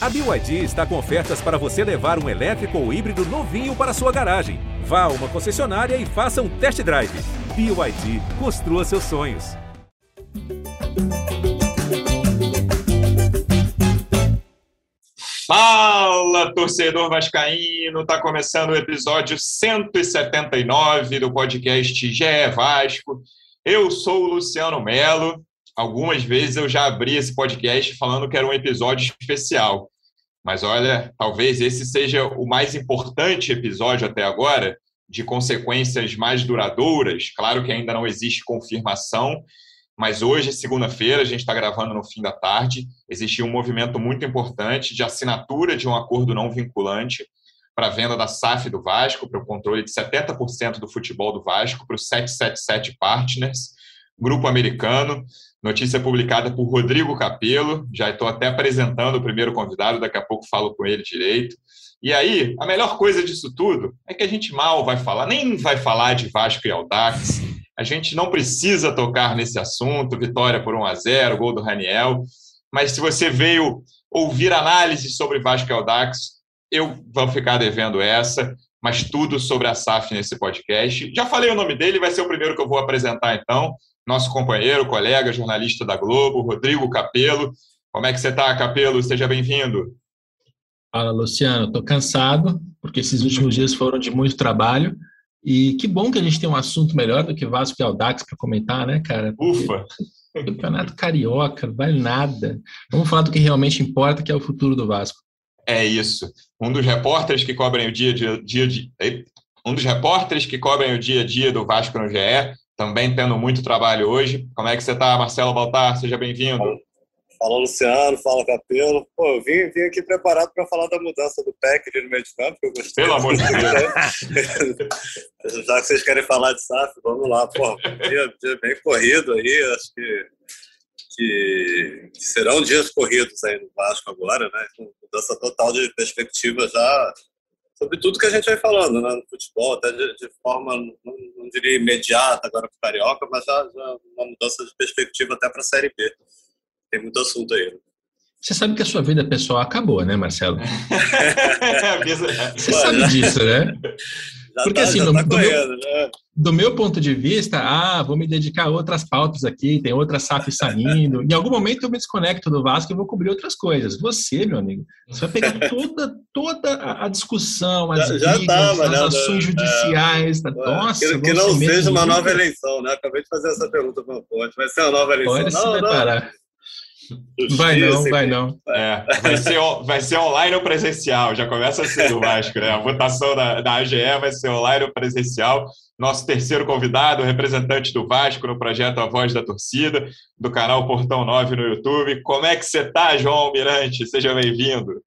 A BYD está com ofertas para você levar um elétrico ou híbrido novinho para sua garagem. Vá a uma concessionária e faça um test drive. BYD, construa seus sonhos. Fala, torcedor vascaíno! Tá começando o episódio 179 do podcast GE Vasco. Eu sou o Luciano Melo algumas vezes eu já abri esse podcast falando que era um episódio especial. Mas olha, talvez esse seja o mais importante episódio até agora, de consequências mais duradouras. Claro que ainda não existe confirmação, mas hoje, segunda-feira, a gente está gravando no fim da tarde. Existiu um movimento muito importante de assinatura de um acordo não vinculante para a venda da SAF do Vasco, para o controle de 70% do futebol do Vasco, para o 777 Partners, grupo americano. Notícia publicada por Rodrigo Capello. Já estou até apresentando o primeiro convidado, daqui a pouco falo com ele direito. E aí, a melhor coisa disso tudo é que a gente mal vai falar, nem vai falar de Vasco e Aldax. A gente não precisa tocar nesse assunto, vitória por 1 a 0, gol do Raniel. Mas se você veio ouvir análise sobre Vasco e Aldax, eu vou ficar devendo essa, mas tudo sobre a SAF nesse podcast. Já falei o nome dele, vai ser o primeiro que eu vou apresentar então nosso companheiro, colega, jornalista da Globo, Rodrigo Capelo. Como é que você está, Capelo? Seja bem-vindo. Fala, Luciano. Estou cansado, porque esses últimos dias foram de muito trabalho. E que bom que a gente tem um assunto melhor do que Vasco e Aldax para comentar, né, cara? Ufa! Campeonato Carioca, não vale nada. Vamos falar do que realmente importa, que é o futuro do Vasco. É isso. Um dos repórteres que cobrem o dia, dia, dia, dia um dos repórteres que cobrem o dia a dia do Vasco no GE também tendo muito trabalho hoje. Como é que você está, Marcelo Baltar? Seja bem-vindo. Fala, Luciano. Fala, Capelo. Pô, eu vim, vim aqui preparado para falar da mudança do PEC ali no meio de campo, que eu gostei. Pelo amor de Deus. Já que vocês querem falar de SAF, vamos lá. Pô, dia, dia bem corrido aí. Acho que, que, que, serão dias corridos aí no Vasco agora, né? Mudança total de perspectiva já sobre tudo que a gente vai falando, né, no futebol, até de, de forma, não, não, diria imediata agora para o Carioca, mas já, já, uma mudança de perspectiva até para a Série B. Tem muito assunto aí. Você sabe que a sua vida pessoal acabou, né, Marcelo? Você sabe disso, né? Porque tá, assim, do, tá do, meu, né? do, meu, ponto de vista, ah, vou me dedicar a outras pautas aqui, tem outras SAF saindo. em algum momento eu me desconecto do Vasco e vou cobrir outras coisas. Você, meu amigo, você vai pegar toda, toda a discussão, as já, brigas, tá, as né, ações é, judiciais. É, Nossa, que, que não seja uma nova eleição, né? Acabei de fazer essa pergunta para o Vai ser uma nova eleição? Pode não, se preparar. Não. Vai não, vai não. É, vai, ser, vai ser online ou presencial, já começa a ser o Vasco, né? A votação da, da AGE vai ser online ou presencial. Nosso terceiro convidado, representante do Vasco no projeto A Voz da Torcida, do canal Portão 9 no YouTube. Como é que você tá, João Almirante? Seja bem-vindo.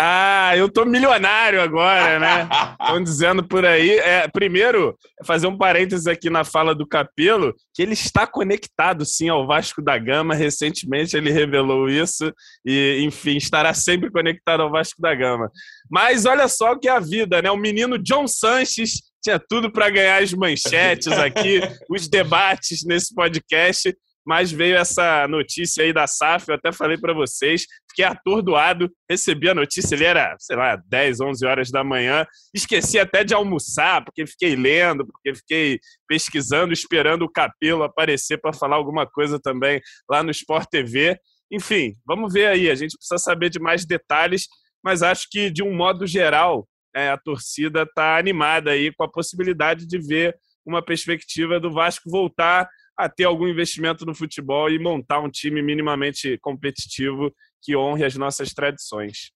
Ah, eu tô milionário agora, né? Estão dizendo por aí. É, primeiro, fazer um parênteses aqui na fala do Capelo, que ele está conectado sim ao Vasco da Gama. Recentemente ele revelou isso e, enfim, estará sempre conectado ao Vasco da Gama. Mas olha só o que é a vida, né? O menino John Sanches tinha tudo para ganhar as manchetes aqui, os debates nesse podcast mas veio essa notícia aí da SAF, eu até falei para vocês, fiquei atordoado, recebi a notícia, ele era, sei lá, 10, 11 horas da manhã, esqueci até de almoçar, porque fiquei lendo, porque fiquei pesquisando, esperando o Capelo aparecer para falar alguma coisa também lá no Sport TV. Enfim, vamos ver aí, a gente precisa saber de mais detalhes, mas acho que, de um modo geral, é, a torcida está animada aí com a possibilidade de ver uma perspectiva do Vasco voltar a ter algum investimento no futebol e montar um time minimamente competitivo que honre as nossas tradições.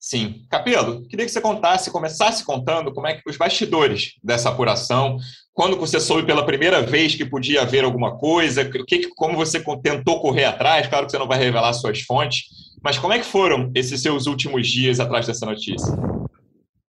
Sim. Capelo, queria que você contasse, começasse contando como é que os bastidores dessa apuração, quando você soube pela primeira vez que podia haver alguma coisa, que, como você tentou correr atrás, claro que você não vai revelar suas fontes, mas como é que foram esses seus últimos dias atrás dessa notícia?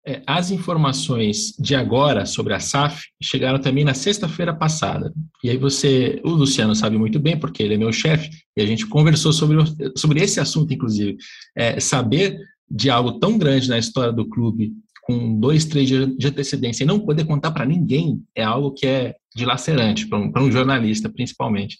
É, as informações de agora sobre a SAF chegaram também na sexta-feira passada. E aí você, o Luciano sabe muito bem, porque ele é meu chefe, e a gente conversou sobre, sobre esse assunto, inclusive. É, saber de algo tão grande na história do clube, com dois, três dias de antecedência, e não poder contar para ninguém, é algo que é dilacerante, para um, um jornalista, principalmente.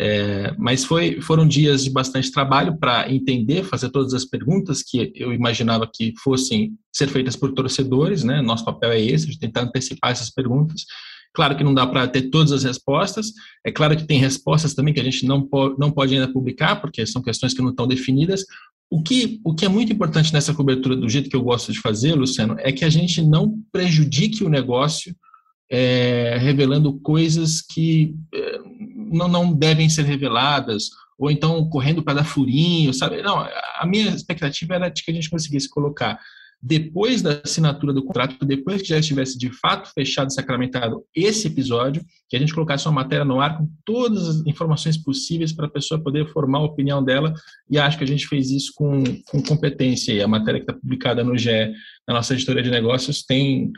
É, mas foi, foram dias de bastante trabalho para entender, fazer todas as perguntas que eu imaginava que fossem ser feitas por torcedores, né? Nosso papel é esse, de tentar antecipar essas perguntas. Claro que não dá para ter todas as respostas, é claro que tem respostas também que a gente não, po não pode ainda publicar, porque são questões que não estão definidas. O que, o que é muito importante nessa cobertura, do jeito que eu gosto de fazer, Luciano, é que a gente não prejudique o negócio é, revelando coisas que é, não, não devem ser reveladas, ou então correndo para dar furinho, sabe? Não, a minha expectativa era de que a gente conseguisse colocar depois da assinatura do contrato, depois que já estivesse de fato fechado e sacramentado esse episódio, que a gente colocasse uma matéria no ar com todas as informações possíveis para a pessoa poder formar a opinião dela, e acho que a gente fez isso com, com competência. E a matéria que está publicada no GE, na nossa editoria de negócios, tem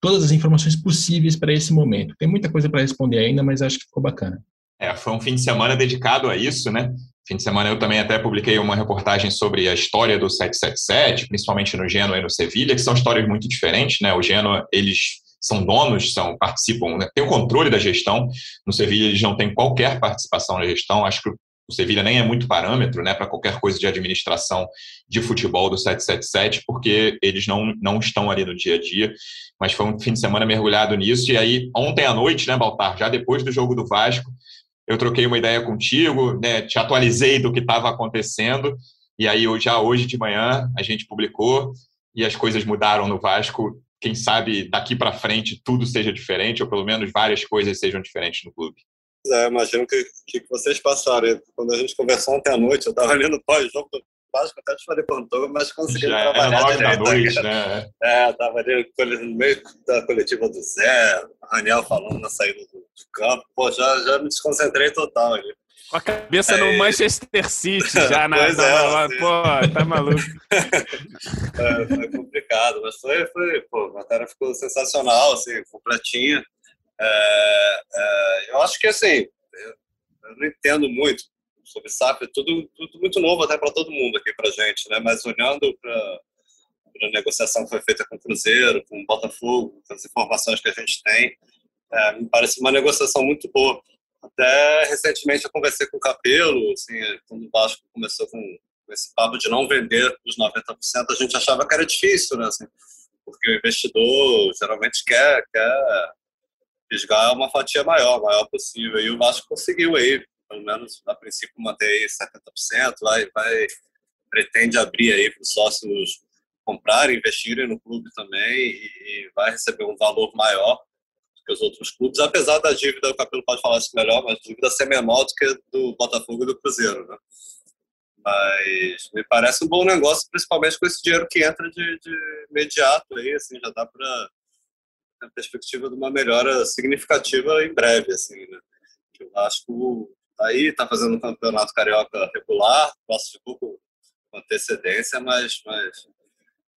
todas as informações possíveis para esse momento. Tem muita coisa para responder ainda, mas acho que ficou bacana. É, foi um fim de semana dedicado a isso, né? Fim de semana eu também até publiquei uma reportagem sobre a história do 777, principalmente no Genoa e no Sevilha, que são histórias muito diferentes, né? O Genoa, eles são donos, são participam, né? tem o controle da gestão. No Sevilha eles não têm qualquer participação na gestão. Acho que o Sevilha nem é muito parâmetro, né, para qualquer coisa de administração de futebol do 777, porque eles não, não estão ali no dia a dia. Mas foi um fim de semana mergulhado nisso. E aí, ontem à noite, né, Baltar, já depois do jogo do Vasco, eu troquei uma ideia contigo, né, te atualizei do que estava acontecendo, e aí já hoje de manhã a gente publicou e as coisas mudaram no Vasco. Quem sabe daqui para frente tudo seja diferente, ou pelo menos várias coisas sejam diferentes no clube. É, imagino que, que vocês passaram. Quando a gente conversou ontem à noite, eu estava ali no pós-jogo Até te falei quanto, mas consegui Já é trabalhar direito. Da noite, né? É, estava ali no meio da coletiva do Zé, Raniel falando na saída do campo, pô, já, já me desconcentrei total ali. Com a cabeça no Manchester City, já na. Pois é, pô, tá maluco. é, foi complicado, mas foi, foi, pô, a matéria ficou sensacional, assim, completinha. É, é, eu acho que, assim, eu, eu não entendo muito sobre SAF, é tudo, tudo muito novo até para todo mundo aqui para gente, né? Mas olhando para a negociação que foi feita com o Cruzeiro, com o Botafogo, com as informações que a gente tem, é, me parece uma negociação muito boa. Até recentemente eu conversei com o Capelo, assim, quando o Vasco começou com, com esse papo de não vender os 90%, a gente achava que era difícil, né? Assim, porque o investidor geralmente quer, quer fisgar uma fatia maior, maior possível. E o Vasco conseguiu aí, pelo menos a princípio, manter aí 70%, vai, vai, pretende abrir aí para os sócios comprarem, investirem no clube também e, vai receber um valor maior que os outros clubes, apesar da dívida, o Capelo pode falar isso melhor, mas a dívida ser menor do que do Botafogo e do Cruzeiro, né? Mas me parece um bom negócio, principalmente com esse dinheiro que entra de, de imediato aí, assim, já dá para a perspectiva de uma melhora significativa em breve, assim, né? Que o Vasco tá aí, está fazendo um campeonato carioca regular, classificou com antecedência, mas, mas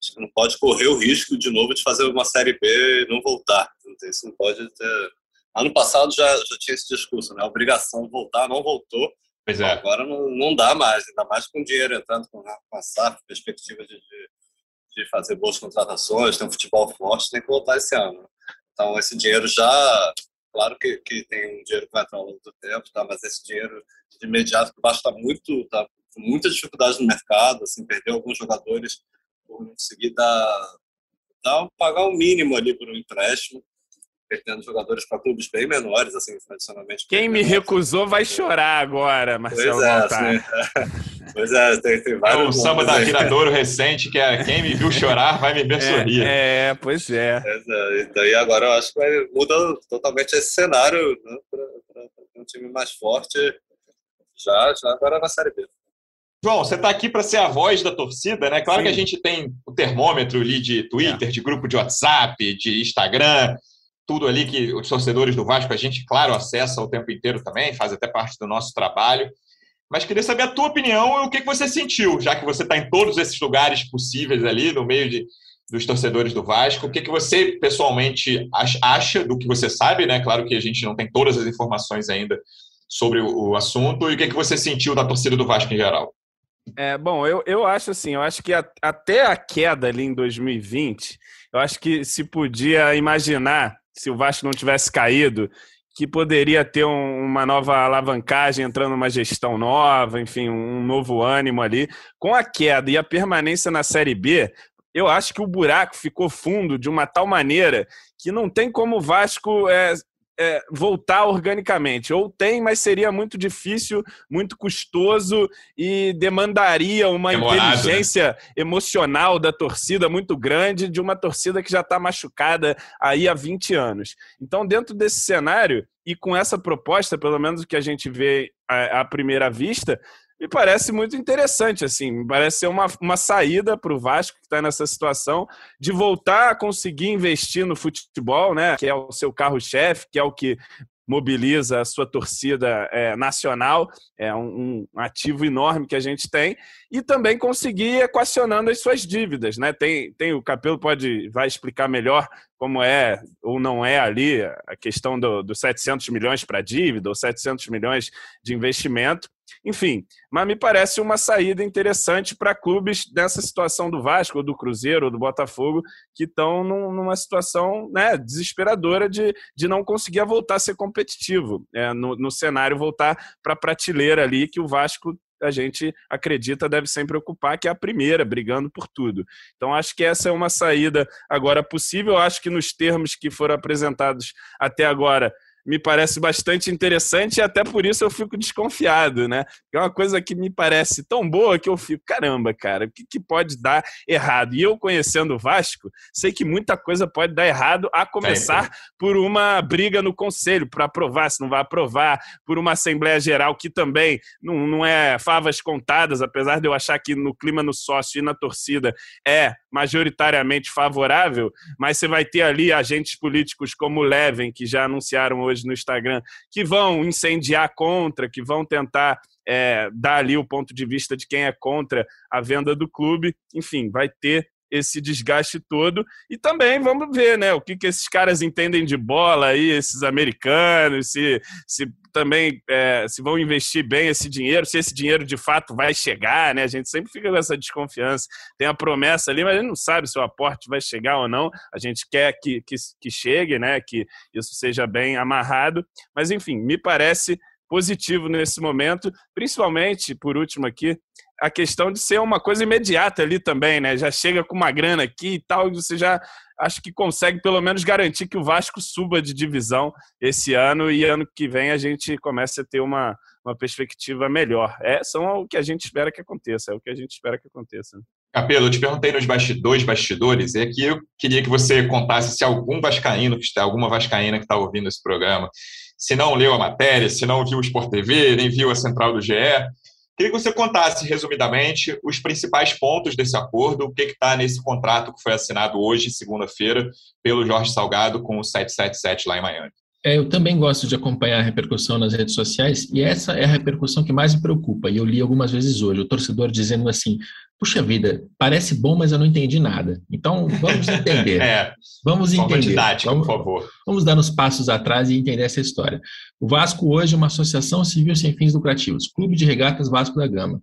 Acho que não pode correr o risco de novo de fazer uma Série B e não voltar. Isso não pode ter. Ano passado já, já tinha esse discurso, né? A obrigação de voltar, não voltou. Pois é. Agora não, não dá mais, ainda mais com dinheiro entrando com, a SAF, perspectiva de, de, de, fazer boas contratações, ter um futebol forte, tem que voltar esse ano. Então, esse dinheiro já. Claro que, que tem um dinheiro que vai entrar ao longo do tempo, tá? mas esse dinheiro de imediato, que basta muito, tá com muita dificuldade no mercado, assim, perdeu alguns jogadores por não conseguir dar, dar pagar o um mínimo ali por um empréstimo, perdendo jogadores para clubes bem menores, assim, tradicionalmente. Quem me menores. recusou vai chorar agora, Marcelo pois é, assim, pois é, tem, tem vários. É o samba da Viradouro recente, que é quem me viu chorar vai me ver é, sorrir. É, pois é. Pois é. Então, e agora eu acho que vai, muda totalmente esse cenário né, para um time mais forte já, já agora na Série B. João, você está aqui para ser a voz da torcida, né? Claro Sim. que a gente tem o termômetro ali de Twitter, é. de grupo de WhatsApp, de Instagram, tudo ali que os torcedores do Vasco, a gente, claro, acessa o tempo inteiro também, faz até parte do nosso trabalho. Mas queria saber a tua opinião e o que você sentiu, já que você está em todos esses lugares possíveis ali, no meio de, dos torcedores do Vasco. O que, você pessoalmente acha do que você sabe, né? Claro que a gente não tem todas as informações ainda sobre o, o assunto. E o que, que você sentiu da torcida do Vasco em geral? É, bom, eu, eu acho assim, eu acho que a, até a queda ali em 2020, eu acho que se podia imaginar, se o Vasco não tivesse caído, que poderia ter um, uma nova alavancagem, entrando uma gestão nova, enfim, um novo ânimo ali. Com a queda e a permanência na Série B, eu acho que o buraco ficou fundo de uma tal maneira que não tem como o Vasco é, é, voltar organicamente. Ou tem, mas seria muito difícil, muito custoso e demandaria uma Demorado, né? inteligência né? emocional da torcida muito grande, de uma torcida que já está machucada aí há 20 anos. Então, dentro desse cenário, e com essa proposta, pelo menos o que a gente vê à, à primeira vista, me parece muito interessante, assim, parece ser uma, uma saída para o Vasco que está nessa situação de voltar a conseguir investir no futebol, né? Que é o seu carro-chefe, que é o que mobiliza a sua torcida é, nacional, é um, um, ativo enorme que a gente tem, e também conseguir equacionando as suas dívidas. Né? Tem, tem o Capelo pode vai explicar melhor como é ou não é ali a questão dos do 700 milhões para dívida ou 700 milhões de investimento, enfim, mas me parece uma saída interessante para clubes dessa situação do Vasco, ou do Cruzeiro, ou do Botafogo, que estão num, numa situação né, desesperadora de, de não conseguir voltar a ser competitivo, é, no, no cenário voltar para a prateleira ali que o Vasco a gente acredita deve sempre ocupar, que é a primeira, brigando por tudo. Então, acho que essa é uma saída agora possível. Acho que nos termos que foram apresentados até agora, me parece bastante interessante e até por isso eu fico desconfiado, né? É uma coisa que me parece tão boa que eu fico, caramba, cara, o que, que pode dar errado? E eu conhecendo o Vasco, sei que muita coisa pode dar errado, a começar é. por uma briga no conselho para aprovar, se não vai aprovar, por uma Assembleia Geral que também não, não é favas contadas, apesar de eu achar que no clima no sócio e na torcida é majoritariamente favorável, mas você vai ter ali agentes políticos como o Leven, que já anunciaram no Instagram, que vão incendiar contra, que vão tentar é, dar ali o ponto de vista de quem é contra a venda do clube. Enfim, vai ter esse desgaste todo. E também vamos ver, né, o que, que esses caras entendem de bola aí, esses americanos, se, se também é, se vão investir bem esse dinheiro, se esse dinheiro de fato vai chegar, né? A gente sempre fica com essa desconfiança. Tem a promessa ali, mas a gente não sabe se o aporte vai chegar ou não. A gente quer que, que, que chegue, né? Que isso seja bem amarrado. Mas, enfim, me parece positivo nesse momento, principalmente, por último aqui, a questão de ser uma coisa imediata ali também, né? Já chega com uma grana aqui e tal, você já acho que consegue pelo menos garantir que o Vasco suba de divisão esse ano e ano que vem a gente comece a ter uma, uma perspectiva melhor. É, são o que a gente espera que aconteça, é o que a gente espera que aconteça. Capelo, eu te perguntei nos bastidores, bastidores, e aqui eu queria que você contasse se algum vascaíno que está, alguma vascaína que está ouvindo esse programa, se não leu a matéria, se não viu o Sport TV, nem viu a central do GE, Queria que você contasse resumidamente os principais pontos desse acordo, o que está nesse contrato que foi assinado hoje, segunda-feira, pelo Jorge Salgado com o 777 lá em Miami. É, eu também gosto de acompanhar a repercussão nas redes sociais e essa é a repercussão que mais me preocupa. E eu li algumas vezes hoje o torcedor dizendo assim: puxa vida, parece bom, mas eu não entendi nada. Então vamos entender. é, vamos entender. Didática, vamos, por favor. Vamos dar uns passos atrás e entender essa história. O Vasco hoje é uma associação civil sem fins lucrativos, Clube de Regatas Vasco da Gama.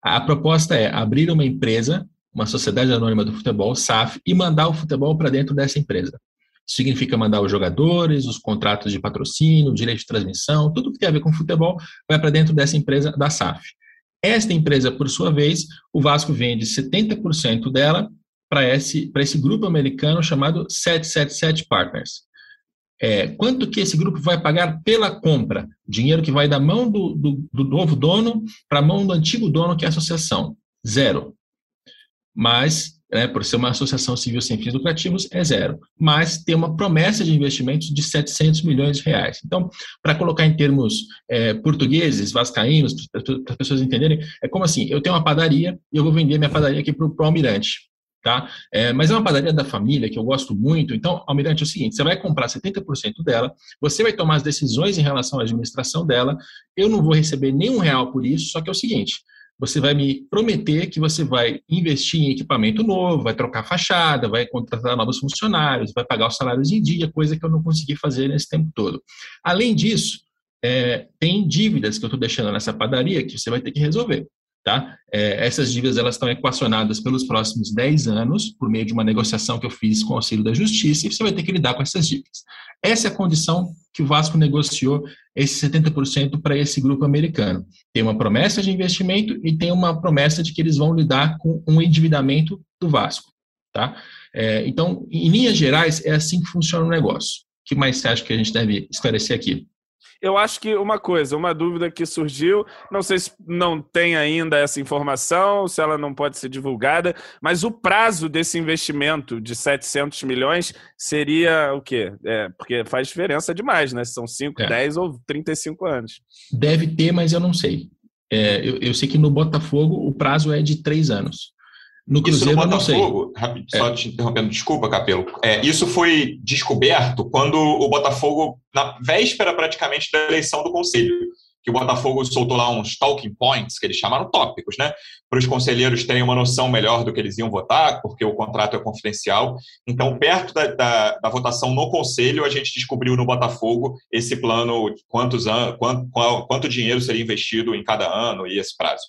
A proposta é abrir uma empresa, uma sociedade anônima do futebol, SAF, e mandar o futebol para dentro dessa empresa significa mandar os jogadores, os contratos de patrocínio, direito de transmissão, tudo que tem a ver com futebol vai para dentro dessa empresa da SAF. Esta empresa, por sua vez, o Vasco vende 70% dela para esse, esse grupo americano chamado 777 Partners. É, quanto que esse grupo vai pagar pela compra? Dinheiro que vai da mão do, do, do novo dono para a mão do antigo dono, que é a associação. Zero. Mas né, por ser uma associação civil sem fins lucrativos, é zero. Mas tem uma promessa de investimentos de 700 milhões de reais. Então, para colocar em termos é, portugueses, vascaínos, para as pessoas entenderem, é como assim, eu tenho uma padaria e eu vou vender minha padaria aqui para o Almirante. Tá? É, mas é uma padaria da família que eu gosto muito. Então, Almirante, é o seguinte: você vai comprar 70% dela, você vai tomar as decisões em relação à administração dela. Eu não vou receber nenhum real por isso, só que é o seguinte: você vai me prometer que você vai investir em equipamento novo, vai trocar fachada, vai contratar novos funcionários, vai pagar os salários em dia, coisa que eu não consegui fazer nesse tempo todo. Além disso, é, tem dívidas que eu estou deixando nessa padaria que você vai ter que resolver. Tá? É, essas dívidas elas estão equacionadas pelos próximos 10 anos, por meio de uma negociação que eu fiz com o auxílio da Justiça, e você vai ter que lidar com essas dívidas. Essa é a condição que o Vasco negociou esse 70% para esse grupo americano. Tem uma promessa de investimento e tem uma promessa de que eles vão lidar com um endividamento do Vasco. Tá? É, então, em linhas gerais, é assim que funciona o negócio. O que mais você acha que a gente deve esclarecer aqui? Eu acho que uma coisa, uma dúvida que surgiu, não sei se não tem ainda essa informação, se ela não pode ser divulgada, mas o prazo desse investimento de 700 milhões seria o quê? É, porque faz diferença demais, né? São 5, é. 10 ou 35 anos. Deve ter, mas eu não sei. É, eu, eu, sei que no Botafogo o prazo é de três anos. No Cruzeiro, isso no Botafogo, rápido, é. só te interrompendo, desculpa, Capelo. É, isso foi descoberto quando o Botafogo, na véspera praticamente da eleição do Conselho, que o Botafogo soltou lá uns talking points, que eles chamaram tópicos, né? Para os conselheiros terem uma noção melhor do que eles iam votar, porque o contrato é confidencial. Então, perto da, da, da votação no Conselho, a gente descobriu no Botafogo esse plano, quantos anos, quanto, quanto dinheiro seria investido em cada ano e esse prazo.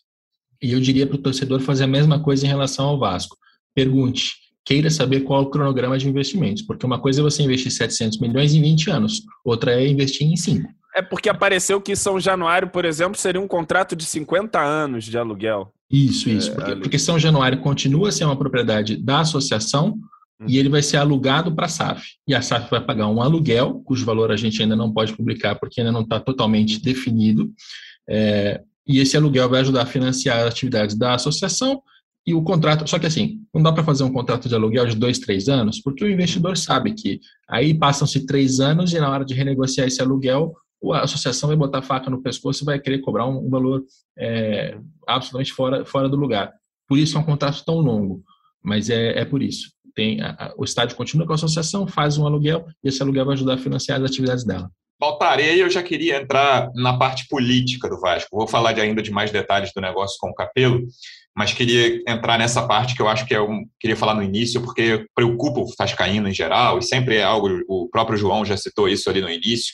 E eu diria para o torcedor fazer a mesma coisa em relação ao Vasco. Pergunte, queira saber qual é o cronograma de investimentos, porque uma coisa é você investir 700 milhões em 20 anos, outra é investir em 5. É porque apareceu que São Januário, por exemplo, seria um contrato de 50 anos de aluguel. Isso, isso. É, porque, porque, São Januário continua a ser uma propriedade da associação hum. e ele vai ser alugado para a SAF. E a SAF vai pagar um aluguel, cujo valor a gente ainda não pode publicar porque ainda não está totalmente definido. É, e esse aluguel vai ajudar a financiar as atividades da associação e o contrato. Só que assim, não dá para fazer um contrato de aluguel de dois, três anos, porque o investidor sabe que aí passam-se três anos e na hora de renegociar esse aluguel, a associação vai botar faca no pescoço e vai querer cobrar um, um valor é, absolutamente fora, fora do lugar. Por isso é um contrato tão longo, mas é, é por isso. Tem, a, o estádio continua com a associação, faz um aluguel e esse aluguel vai ajudar a financiar as atividades dela. Voltarei, eu já queria entrar na parte política do Vasco. Vou falar de, ainda de mais detalhes do negócio com o Capelo, mas queria entrar nessa parte que eu acho que eu é queria falar no início, porque preocupa o Vascaíno em geral, e sempre é algo, o próprio João já citou isso ali no início.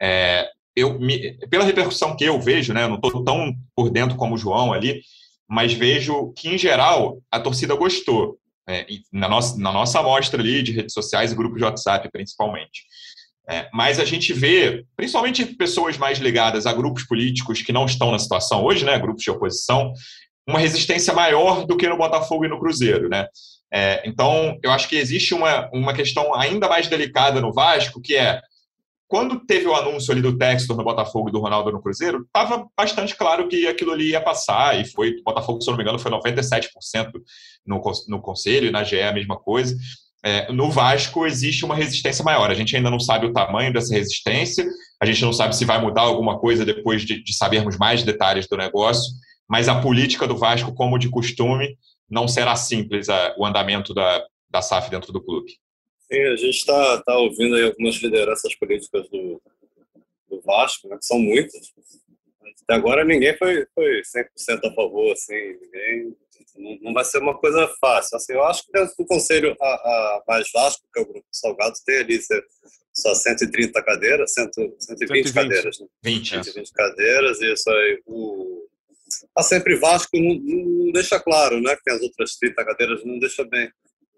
É, eu me, pela repercussão que eu vejo, né, eu não estou tão por dentro como o João ali, mas vejo que, em geral, a torcida gostou, né, na, nossa, na nossa amostra ali de redes sociais e grupos de WhatsApp, principalmente. É, mas a gente vê, principalmente pessoas mais ligadas a grupos políticos que não estão na situação hoje, né, grupos de oposição, uma resistência maior do que no Botafogo e no Cruzeiro, né? É, então, eu acho que existe uma, uma questão ainda mais delicada no Vasco, que é quando teve o anúncio ali do Textor no Botafogo e do Ronaldo no Cruzeiro, estava bastante claro que aquilo ali ia passar, e foi, o Botafogo, se não me engano, foi 97% no, no Conselho, e na GE a mesma coisa é, no Vasco existe uma resistência maior. A gente ainda não sabe o tamanho dessa resistência, a gente não sabe se vai mudar alguma coisa depois de, de sabermos mais detalhes do negócio, mas a política do Vasco, como de costume, não será simples a, o andamento da, da SAF dentro do clube. Sim, a gente está tá ouvindo algumas lideranças políticas do, do Vasco, né, que são muitas. Até agora ninguém foi, foi 100% a favor, assim, ninguém não, vai ser uma coisa fácil. Assim, eu acho que dentro do conselho a, a mais Vasco, que é o Grupo Salgado, tem ali só 130 cadeiras, 100, 120, 120 cadeiras. Né? 20, 120 cadeiras, e isso aí. O, a Sempre Vasco não, não, deixa claro, né? Que tem as outras 30 cadeiras, não deixa bem,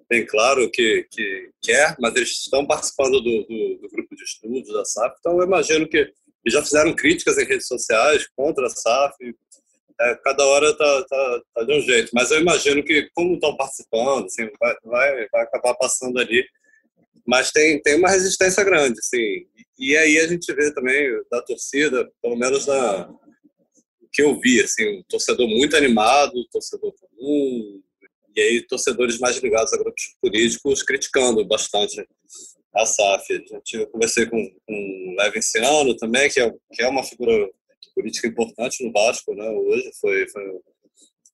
bem claro que, que quer, mas eles estão participando do, do, do grupo de estudos da SAF, então eu imagino que eles já fizeram críticas em redes sociais contra a SAF, é, cada hora tá, tá, tá, de um jeito. Mas eu imagino que, como estão participando, assim, vai, vai, vai acabar passando ali. Mas tem, tem uma resistência grande, assim. E aí a gente vê também da torcida, pelo menos da, que eu vi, assim, um torcedor muito animado, um torcedor comum, e aí torcedores mais ligados a grupos políticos criticando bastante a SAF. Eu conversei com, com o Levinciano também, que é, que é uma figura política importante no Vasco, né? Hoje foi, foi,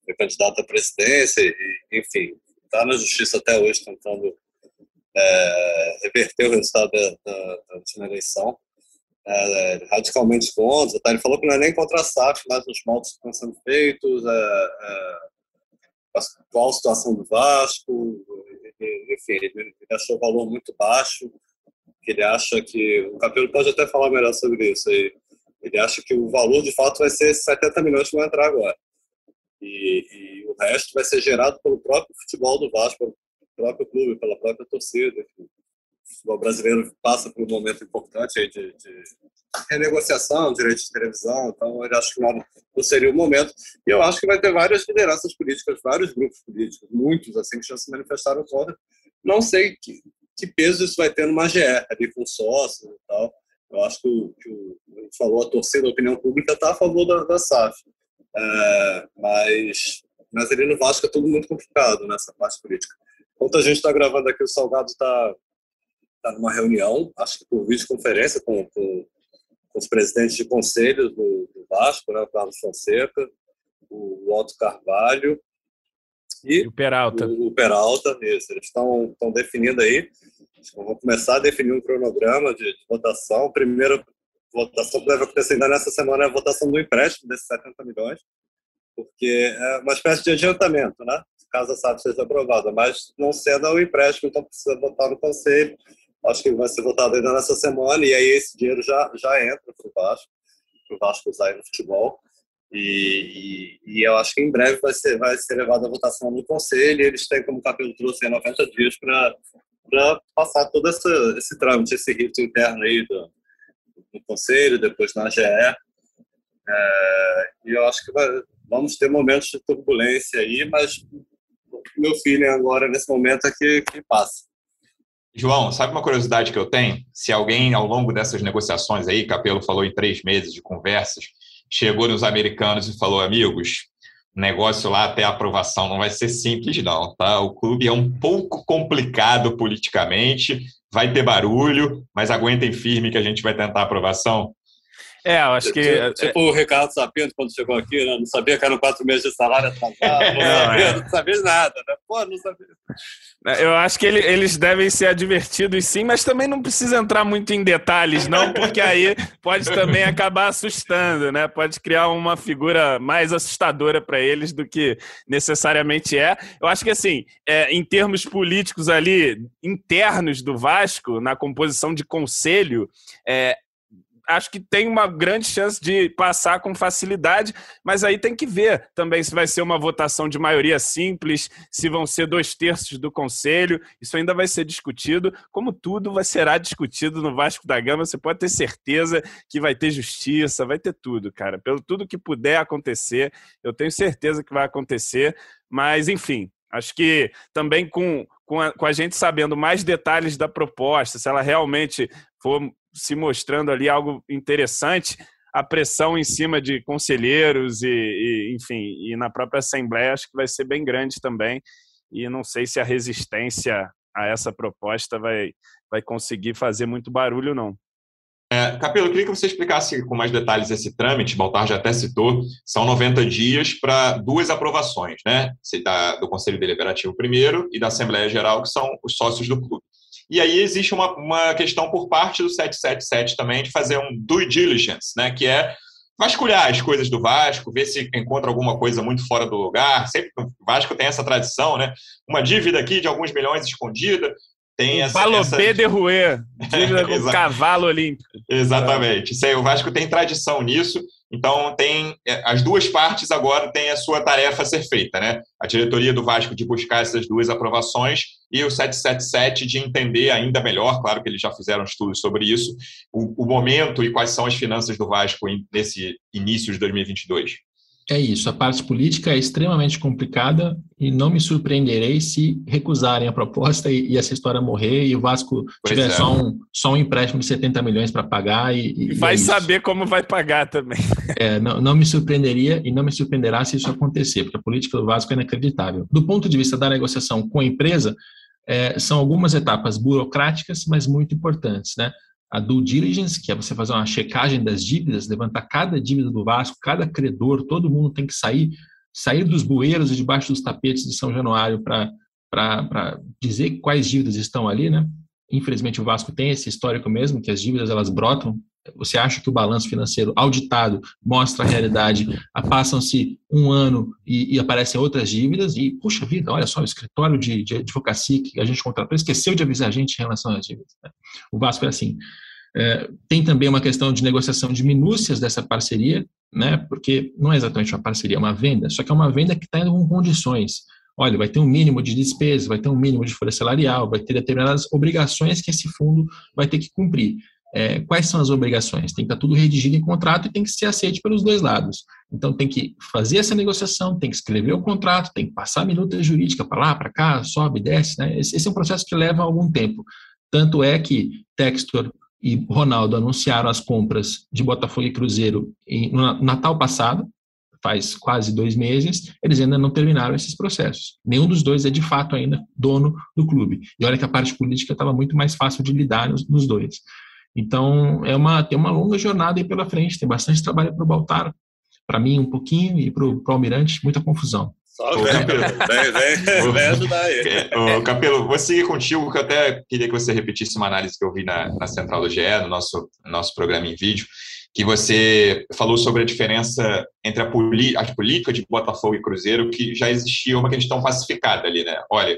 foi candidato à presidência e, enfim, está na justiça até hoje tentando é, reverter o resultado da, da, da última eleição. É, radicalmente contra. Tá? Ele falou que não é nem contra a SAF, mas os modos que estão sendo feitos, é, é, a atual situação do Vasco, enfim, ele achou o valor muito baixo, que ele acha que o Capelo pode até falar melhor sobre isso aí ele acha que o valor de fato vai ser 70 milhões que vão entrar agora. E, e, o resto vai ser gerado pelo próprio futebol do Vasco, pelo próprio clube, pela própria torcida. O futebol brasileiro passa por um momento importante aí de, de renegociação, direito de televisão, então eu acho que não, não seria o momento. E eu acho que vai ter várias lideranças políticas, vários grupos políticos, muitos assim, que já se manifestaram contra. Não sei que, que peso isso vai ter numa GE, ali com sócios e tal. Eu acho que, o, que o, falou, a torcida, a opinião pública está a favor da, da SAF. É, mas, mas ali no Vasco é tudo muito complicado nessa parte política. Enquanto a gente está gravando aqui, o Salgado está tá numa reunião, acho que por videoconferência com, com, com os presidentes de conselhos do, do Vasco, né, o Carlos Fonseca, o Otto Carvalho e, e o Peralta. O, o Peralta, isso. Eles estão definindo aí. Vão começar a definir um cronograma de, de votação. Primeira votação que deve acontecer ainda nessa semana é a votação do empréstimo desses 70 milhões, porque é uma espécie de adiantamento, né? Caso a SAP seja aprovada, mas não sendo o empréstimo, então precisa votar no conselho. Acho que vai ser votado ainda nessa semana e aí esse dinheiro já, já entra para o Vasco, para o Vasco usar no futebol. E, e, e, eu acho que em breve vai ser, vai ser levada a votação no Conselho eles têm, como o Capelo trouxe, 90 dias para passar todo esse, esse trâmite, esse rito interno aí do, do Conselho, depois na AGE. É, e eu acho que vai, vamos ter momentos de turbulência aí, mas meu feeling agora, nesse momento, é que, que passa. João, sabe uma curiosidade que eu tenho? Se alguém, ao longo dessas negociações aí, Capelo falou em três meses de conversas, chegou nos americanos e falou: amigos, negócio lá até a aprovação não vai ser simples, não, tá? O clube é um pouco complicado politicamente, vai ter barulho, mas aguentem firme que a gente vai tentar a aprovação. É, eu acho que. Tipo, tipo o Ricardo Sapinto, quando chegou aqui, né? não sabia que eram quatro meses de salário atrasado, não, sabia, é. não sabia nada, né? Pô, não sabia. É, eu acho que ele, eles devem ser advertidos sim, mas também não precisa entrar muito em detalhes, não, porque aí pode também acabar assustando, né? Pode criar uma figura mais assustadora para eles do que necessariamente é. Eu acho que, assim, é, em termos políticos ali, internos do Vasco, na composição de conselho, é, acho que tem uma grande chance de passar com facilidade, mas aí tem que ver também se vai ser uma votação de maioria simples, se vão ser dois terços do conselho, isso ainda vai ser discutido, como tudo vai será discutido no Vasco da Gama, você pode ter certeza que vai ter justiça, vai ter tudo, cara, pelo tudo que puder acontecer, eu tenho certeza que vai acontecer, mas enfim, Acho que também com, com a, com, a, gente sabendo mais detalhes da proposta, se ela realmente for se mostrando ali algo interessante, a pressão em cima de conselheiros e, e, enfim, e na própria Assembleia acho que vai ser bem grande também. E não sei se a resistência a essa proposta vai, vai conseguir fazer muito barulho, não. É, Capelo, eu queria que você explicasse com mais detalhes esse trâmite. Baltar já até citou, são 90 dias para duas aprovações, né? Da, do Conselho Deliberativo primeiro e da Assembleia Geral, que são os sócios do clube. E aí existe uma, uma questão por parte do 777 também de fazer um due diligence, né, que é vasculhar as coisas do Vasco, ver se encontra alguma coisa muito fora do lugar. Sempre o Vasco tem essa tradição, né? Uma dívida aqui de alguns milhões escondida. Tem essa, Balobé essa... de Rouet, dívida com cavalo olímpico. Exatamente. Aí, o Vasco tem tradição nisso. Então, tem é, as duas partes agora têm a sua tarefa a ser feita, né? A diretoria do Vasco de buscar essas duas aprovações e o 777 de entender ainda melhor, claro que eles já fizeram estudos sobre isso, o, o momento e quais são as finanças do Vasco nesse início de 2022. É isso, a parte política é extremamente complicada e não me surpreenderei se recusarem a proposta e, e essa história morrer e o Vasco pois tiver é. só, um, só um empréstimo de 70 milhões para pagar. E, e vai é saber como vai pagar também. É, não, não me surpreenderia e não me surpreenderá se isso acontecer, porque a política do Vasco é inacreditável. Do ponto de vista da negociação com a empresa, é, são algumas etapas burocráticas, mas muito importantes, né? A due diligence, que é você fazer uma checagem das dívidas, levantar cada dívida do Vasco, cada credor, todo mundo tem que sair, sair dos bueiros e debaixo dos tapetes de São Januário para dizer quais dívidas estão ali, né? Infelizmente o Vasco tem esse histórico mesmo, que as dívidas elas brotam. Você acha que o balanço financeiro auditado mostra a realidade, passam-se um ano e, e, aparecem outras dívidas e, puxa vida, olha só, o escritório de, de advocacia que a gente contratou esqueceu de avisar a gente em relação às dívidas. Né? O Vasco é assim. É, tem também uma questão de negociação de minúcias dessa parceria, né? Porque não é exatamente uma parceria, é uma venda, só que é uma venda que está com condições. Olha, vai ter um mínimo de despesa, vai ter um mínimo de folha salarial, vai ter determinadas obrigações que esse fundo vai ter que cumprir. É, quais são as obrigações? Tem que estar tá tudo redigido em contrato e tem que ser aceito pelos dois lados. Então, tem que fazer essa negociação, tem que escrever o contrato, tem que passar a minuta jurídica para lá, para cá, sobe, desce. Né? Esse, esse, é um processo que leva algum tempo. Tanto é que Textor e Ronaldo anunciaram as compras de Botafogo e Cruzeiro em, no Natal passado, faz quase dois meses, eles ainda não terminaram esses processos. Nenhum dos dois é de fato ainda dono do clube. E olha que a parte política estava muito mais fácil de lidar nos, nos dois. Então, é uma, tem uma longa jornada aí pela frente, tem bastante trabalho para o Baltar, para mim um pouquinho, e para o Almirante, muita confusão. Só vem, vem, vem, vem ajudar aí. Capelo, vou seguir contigo, que eu até queria que você repetisse uma análise que eu vi na, na Central do GE, no nosso, nosso programa em vídeo, que você falou sobre a diferença entre a, a política de Botafogo e Cruzeiro, que já existia uma questão pacificada ali, né? Olha,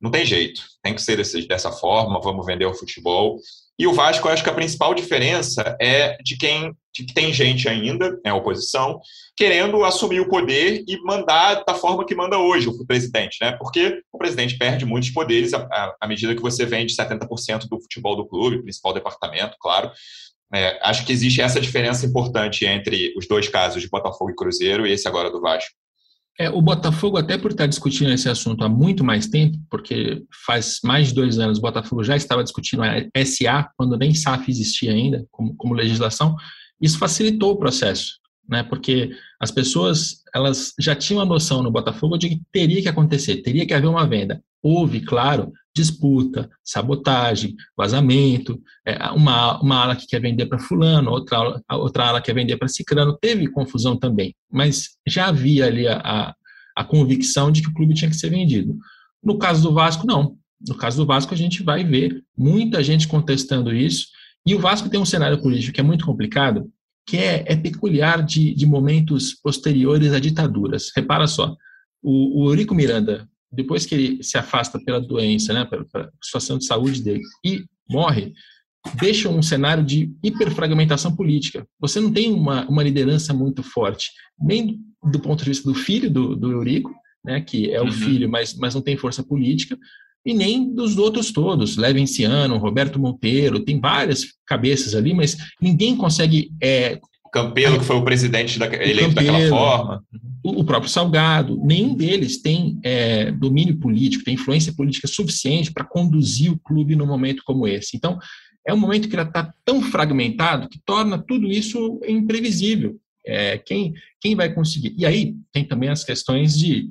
não tem jeito, tem que ser desse, dessa forma, vamos vender o futebol. E o Vasco, eu acho que a principal diferença é de quem de que tem gente ainda, é a oposição, querendo assumir o poder e mandar da forma que manda hoje o presidente, né? Porque o presidente perde muitos poderes à, à medida que você vende 70% do futebol do clube, principal departamento, claro. É, acho que existe essa diferença importante entre os dois casos de Botafogo e Cruzeiro e esse agora do Vasco. É, o Botafogo, até por estar discutindo esse assunto há muito mais tempo, porque faz mais de dois anos o Botafogo já estava discutindo a SA, quando nem SAF existia ainda como, como legislação, isso facilitou o processo, né? porque as pessoas elas já tinham a noção no Botafogo de que teria que acontecer, teria que haver uma venda. Houve, claro, disputa, sabotagem, vazamento, é, uma, uma ala que quer vender para fulano, outra, outra ala quer vender para cicrano, teve confusão também, mas já havia ali a, a, a convicção de que o clube tinha que ser vendido. No caso do Vasco, não. No caso do Vasco, a gente vai ver muita gente contestando isso, e o Vasco tem um cenário político que é muito complicado, que é, é peculiar de, de momentos posteriores a ditaduras. Repara só, o, o Eurico Miranda depois que ele se afasta pela doença, né, pela, pela situação de saúde dele, e morre, deixa um cenário de hiperfragmentação política. Você não tem uma, uma liderança muito forte, nem do ponto de vista do filho do, do Eurico, né, que é o uhum. filho, mas, mas não tem força política, e nem dos outros todos, Levenciano, Roberto Monteiro, tem várias cabeças ali, mas ninguém consegue é, Campelo, que foi o presidente da, eleito Campelo, daquela forma. O, próprio Salgado, nenhum deles tem é, domínio político, tem influência política suficiente para conduzir o clube num momento como esse. Então, é um momento que já está tão fragmentado que torna tudo isso imprevisível. É, quem, quem vai conseguir? E aí tem também as questões de,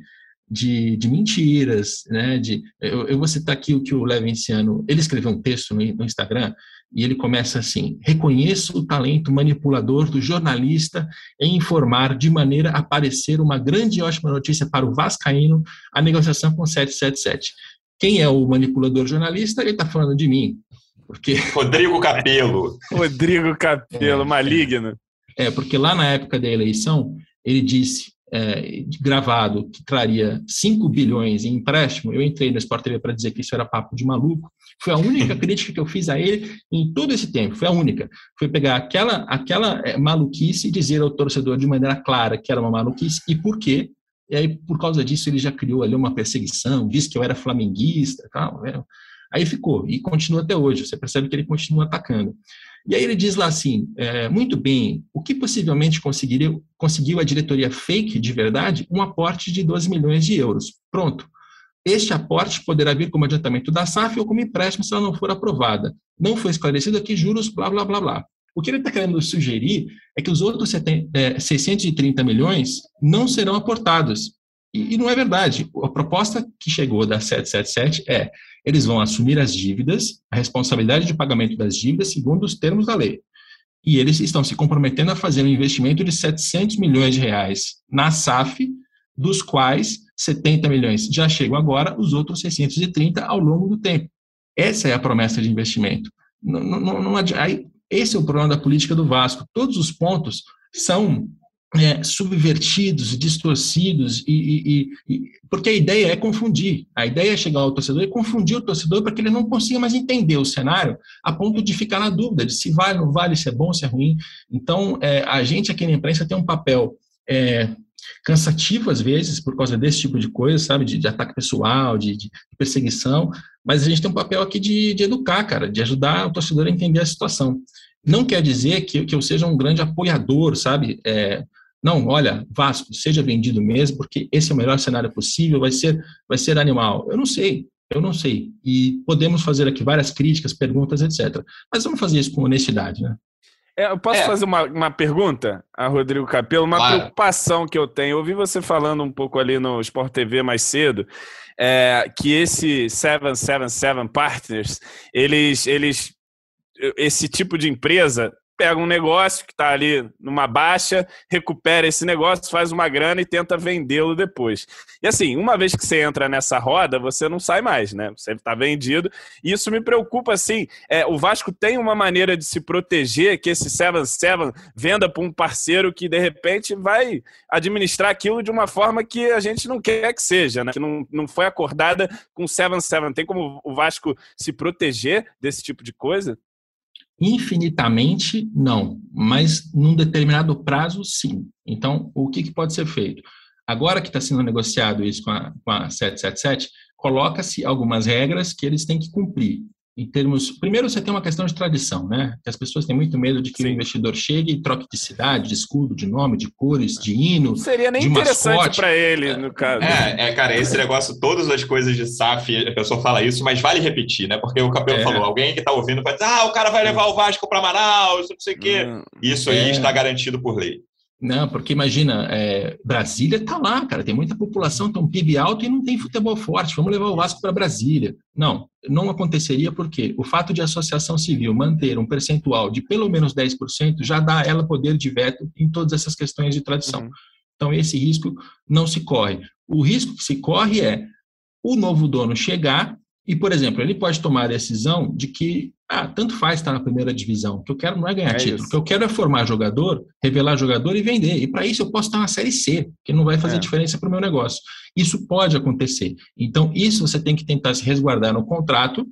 de, de mentiras, né? De, eu, eu, vou citar aqui o que o Levinciano, ele escreveu um texto no, no Instagram e ele começa assim: reconheço o talento manipulador do jornalista em informar de maneira a parecer uma grande e ótima notícia para o Vascaíno a negociação com 777. Quem é o manipulador jornalista? Ele está falando de mim. Porque... Rodrigo Capelo. Rodrigo Capelo, é, maligno. É, porque lá na época da eleição, ele disse é, gravado que traria 5 bilhões em empréstimo, eu entrei no Sport TV para dizer que isso era papo de maluco. Foi a única crítica que eu fiz a ele em todo esse tempo, foi a única. Foi pegar aquela, aquela é, maluquice e dizer ao torcedor de maneira clara que era uma maluquice e por quê. E aí, por causa disso, ele já criou ali uma perseguição, disse que eu era flamenguista, tal. Né? Aí ficou, e continua até hoje. Você percebe que ele continua atacando. E aí ele diz lá assim, é, muito bem, o que possivelmente conseguiria, conseguiu a diretoria fake de verdade? Um aporte de 12 milhões de euros. Pronto. Este aporte poderá vir como adiantamento da SAF ou como empréstimo se ela não for aprovada. Não foi esclarecido aqui juros, blá, blá, blá, blá. O que ele está querendo sugerir é que os outros 70, é, 630 milhões não serão aportados. E, e não é verdade. A proposta que chegou da 777 é eles vão assumir as dívidas, a responsabilidade de pagamento das dívidas, segundo os termos da lei. E eles estão se comprometendo a fazer um investimento de 700 milhões de reais na SAF, dos quais 70 milhões já chegam agora, os outros 630 ao longo do tempo. Essa é a promessa de investimento. Não, não, não, esse é o problema da política do Vasco. Todos os pontos são é, subvertidos, distorcidos, e, e, e, porque a ideia é confundir. A ideia é chegar ao torcedor e confundir o torcedor para que ele não consiga mais entender o cenário a ponto de ficar na dúvida de se vale, não vale, se é bom, se é ruim. Então, é, a gente aqui na imprensa tem um papel é, cansativo às vezes por causa desse tipo de coisa, sabe, de, de ataque pessoal, de, de, perseguição, mas a gente tem um papel aqui de, de educar, cara, de ajudar o torcedor a entender a situação. Não quer dizer que, que eu seja um grande apoiador, sabe? É, não, olha, Vasco, seja vendido mesmo, porque esse é o melhor cenário possível, vai ser, vai ser animal. Eu não sei, eu não sei. E podemos fazer aqui várias críticas, perguntas, etc. Mas vamos fazer isso com honestidade, né? É, eu posso é. fazer uma, uma pergunta a Rodrigo Capelo? Uma claro. preocupação que eu tenho. Eu ouvi você falando um pouco ali no Sport TV mais cedo, é, que esse 777 Partners, eles, eles esse tipo de empresa pega um negócio que está ali numa baixa, recupera esse negócio, faz uma grana e tenta vendê-lo depois. E assim, uma vez que você entra nessa roda, você não sai mais, né? Você está vendido. E isso me preocupa, assim. É, o Vasco tem uma maneira de se proteger que esse 7-7 venda para um parceiro que, de repente, vai administrar aquilo de uma forma que a gente não quer que seja, né? Que não, não foi acordada com 7-7. Tem como o Vasco se proteger desse tipo de coisa? Infinitamente, não, mas num determinado prazo, sim. Então, o que, que pode ser feito? Agora que está sendo negociado isso com a, com a 777, coloca-se algumas regras que eles têm que cumprir em termos. Primeiro, você tem uma questão de tradição, né? Que as pessoas têm muito medo de que Sim. o investidor chegue e troque de cidade, de escudo, de nome, de cores, de hino. Seria nem interessante para ele, no caso. É, é, cara, esse negócio, todas as coisas de SAF, a pessoa fala isso, mas vale repetir, né? Porque o Capelo é. falou, alguém que está ouvindo vai dizer, ah, o cara vai levar o Vasco para Manaus, não sei o quê. Hum, isso aí é. está garantido por lei. Não, porque imagina, é, Brasília está lá, cara, tem muita população, tem um PIB alto e não tem futebol forte, vamos levar o Vasco para Brasília. Não, não aconteceria porque o fato de a associação civil manter um percentual de pelo menos 10% já dá a ela poder de veto em todas essas questões de tradição. Uhum. Então, esse risco não se corre. O risco que se corre é o novo dono chegar e, por exemplo, ele pode tomar a decisão de que, ah, tanto faz estar na primeira divisão, o que eu quero não é ganhar é título, isso. o que eu quero é formar jogador, revelar jogador e vender. E para isso eu posso estar na Série C, que não vai fazer é. diferença para o meu negócio. Isso pode acontecer. Então, isso você tem que tentar se resguardar no contrato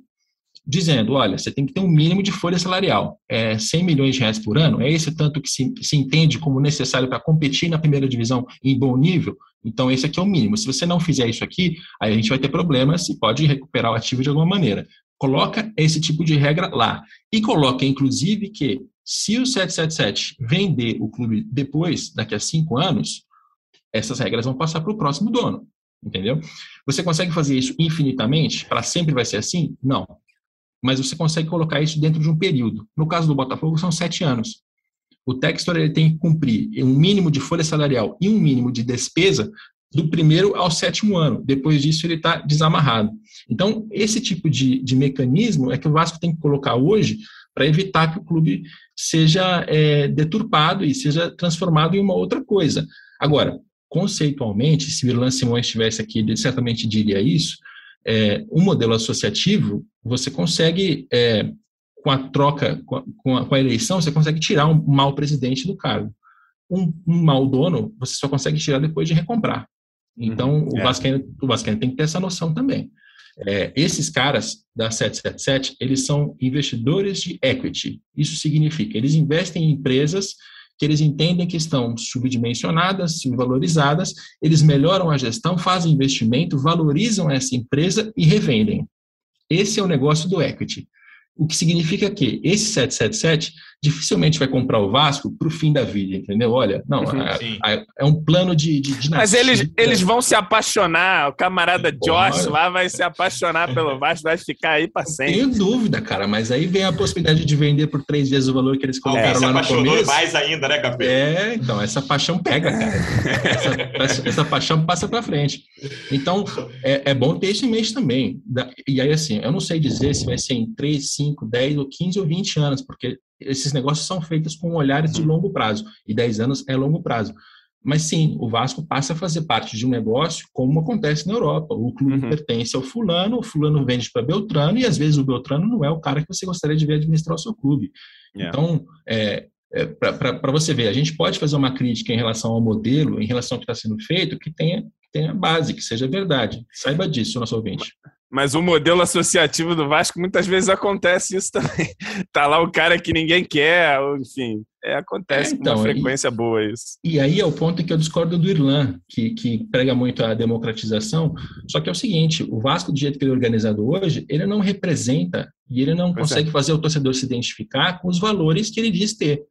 dizendo, olha, você tem que ter um mínimo de folha salarial, é 100 milhões de reais por ano, é esse tanto que se, se entende como necessário para competir na primeira divisão em bom nível, então esse aqui é o mínimo. Se você não fizer isso aqui, aí a gente vai ter problemas e pode recuperar o ativo de alguma maneira. Coloca esse tipo de regra lá. E coloca, inclusive, que se o 777 vender o clube depois, daqui a cinco anos, essas regras vão passar para o próximo dono entendeu? Você consegue fazer isso infinitamente? Para sempre vai ser assim? Não mas você consegue colocar isso dentro de um período. No caso do Botafogo, são sete anos. O Textor ele tem que cumprir um mínimo de folha salarial e um mínimo de despesa do primeiro ao sétimo ano. Depois disso, ele está desamarrado. Então, esse tipo de, de mecanismo é que o Vasco tem que colocar hoje para evitar que o clube seja é, deturpado e seja transformado em uma outra coisa. Agora, conceitualmente, se o Irlan Simões estivesse aqui, ele certamente diria isso, é, um modelo associativo, você consegue, é, com a troca, com a, com a, eleição, você consegue tirar um mau presidente do cargo. Um, um mau dono, você só consegue tirar depois de recomprar. Então, uhum, o, é. Vascaíno, o Vascaíno tem que ter essa noção também. É, esses caras da 777, eles são investidores de equity. Isso significa, eles investem em empresas que eles entendem que estão subdimensionadas, subvalorizadas, eles melhoram a gestão, fazem investimento, valorizam essa empresa e revendem. Esse é o negócio do equity. O que significa que esse 777 dificilmente vai comprar o Vasco para o fim da vida, entendeu? Olha, não, uhum, é, é, um plano de, de, de Mas eles, eles vão se apaixonar, o camarada Josh lá vai se apaixonar pelo Vasco, vai ficar aí para sempre. Tenho dúvida, cara, mas aí vem a possibilidade de vender por três vezes o valor que eles colocaram é, lá no começo. mais ainda, né, Café? É, então, essa paixão pega, cara. essa, essa, essa, paixão passa para frente. Então, é, é bom ter isso em mente também. E aí, assim, eu não sei dizer se vai ser em 3, 5, 10 ou 15 ou 20 anos, porque esses negócios são feitos com olhares de longo prazo, e 10 anos é longo prazo. Mas sim, o Vasco passa a fazer parte de um negócio como acontece na Europa. O clube uhum. pertence ao fulano, o fulano vende para Beltrano, e às vezes o Beltrano não é o cara que você gostaria de ver administrar o seu clube. Yeah. Então, é, é, para você ver, a gente pode fazer uma crítica em relação ao modelo, em relação ao que está sendo feito, que tenha, tenha base, que seja verdade. Saiba disso, nosso ouvinte. Mas o modelo associativo do Vasco, muitas vezes acontece isso também. Tá lá o cara que ninguém quer, enfim. É, acontece é, então, com uma frequência e, boa isso. E aí é o ponto em que eu discordo do Irlan, que, que prega muito a democratização. Só que é o seguinte, o Vasco, do jeito que ele é organizado hoje, ele não representa e ele não pois é. consegue é. fazer o torcedor se identificar com os valores que ele diz ter.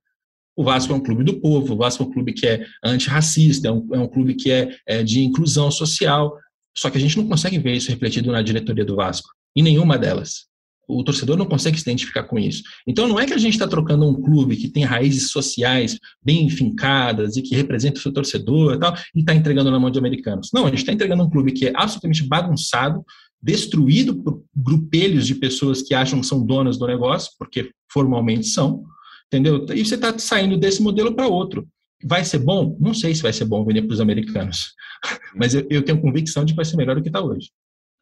O Vasco é um clube do povo, o Vasco é um clube que é antirracista, é um, é um clube que é, é de inclusão social. Só que a gente não consegue ver isso refletido na diretoria do Vasco, em nenhuma delas. O torcedor não consegue se identificar com isso. Então não é que a gente está trocando um clube que tem raízes sociais bem fincadas e que representa o seu torcedor e tal, e está entregando na mão de americanos. Não, a gente está entregando um clube que é absolutamente bagunçado, destruído por grupelhos de pessoas que acham que são donas do negócio, porque formalmente são, entendeu? E você está saindo desse modelo para outro. Vai ser bom? Não sei se vai ser bom vender para os americanos, mas eu, eu, tenho convicção de que vai ser melhor do que está hoje.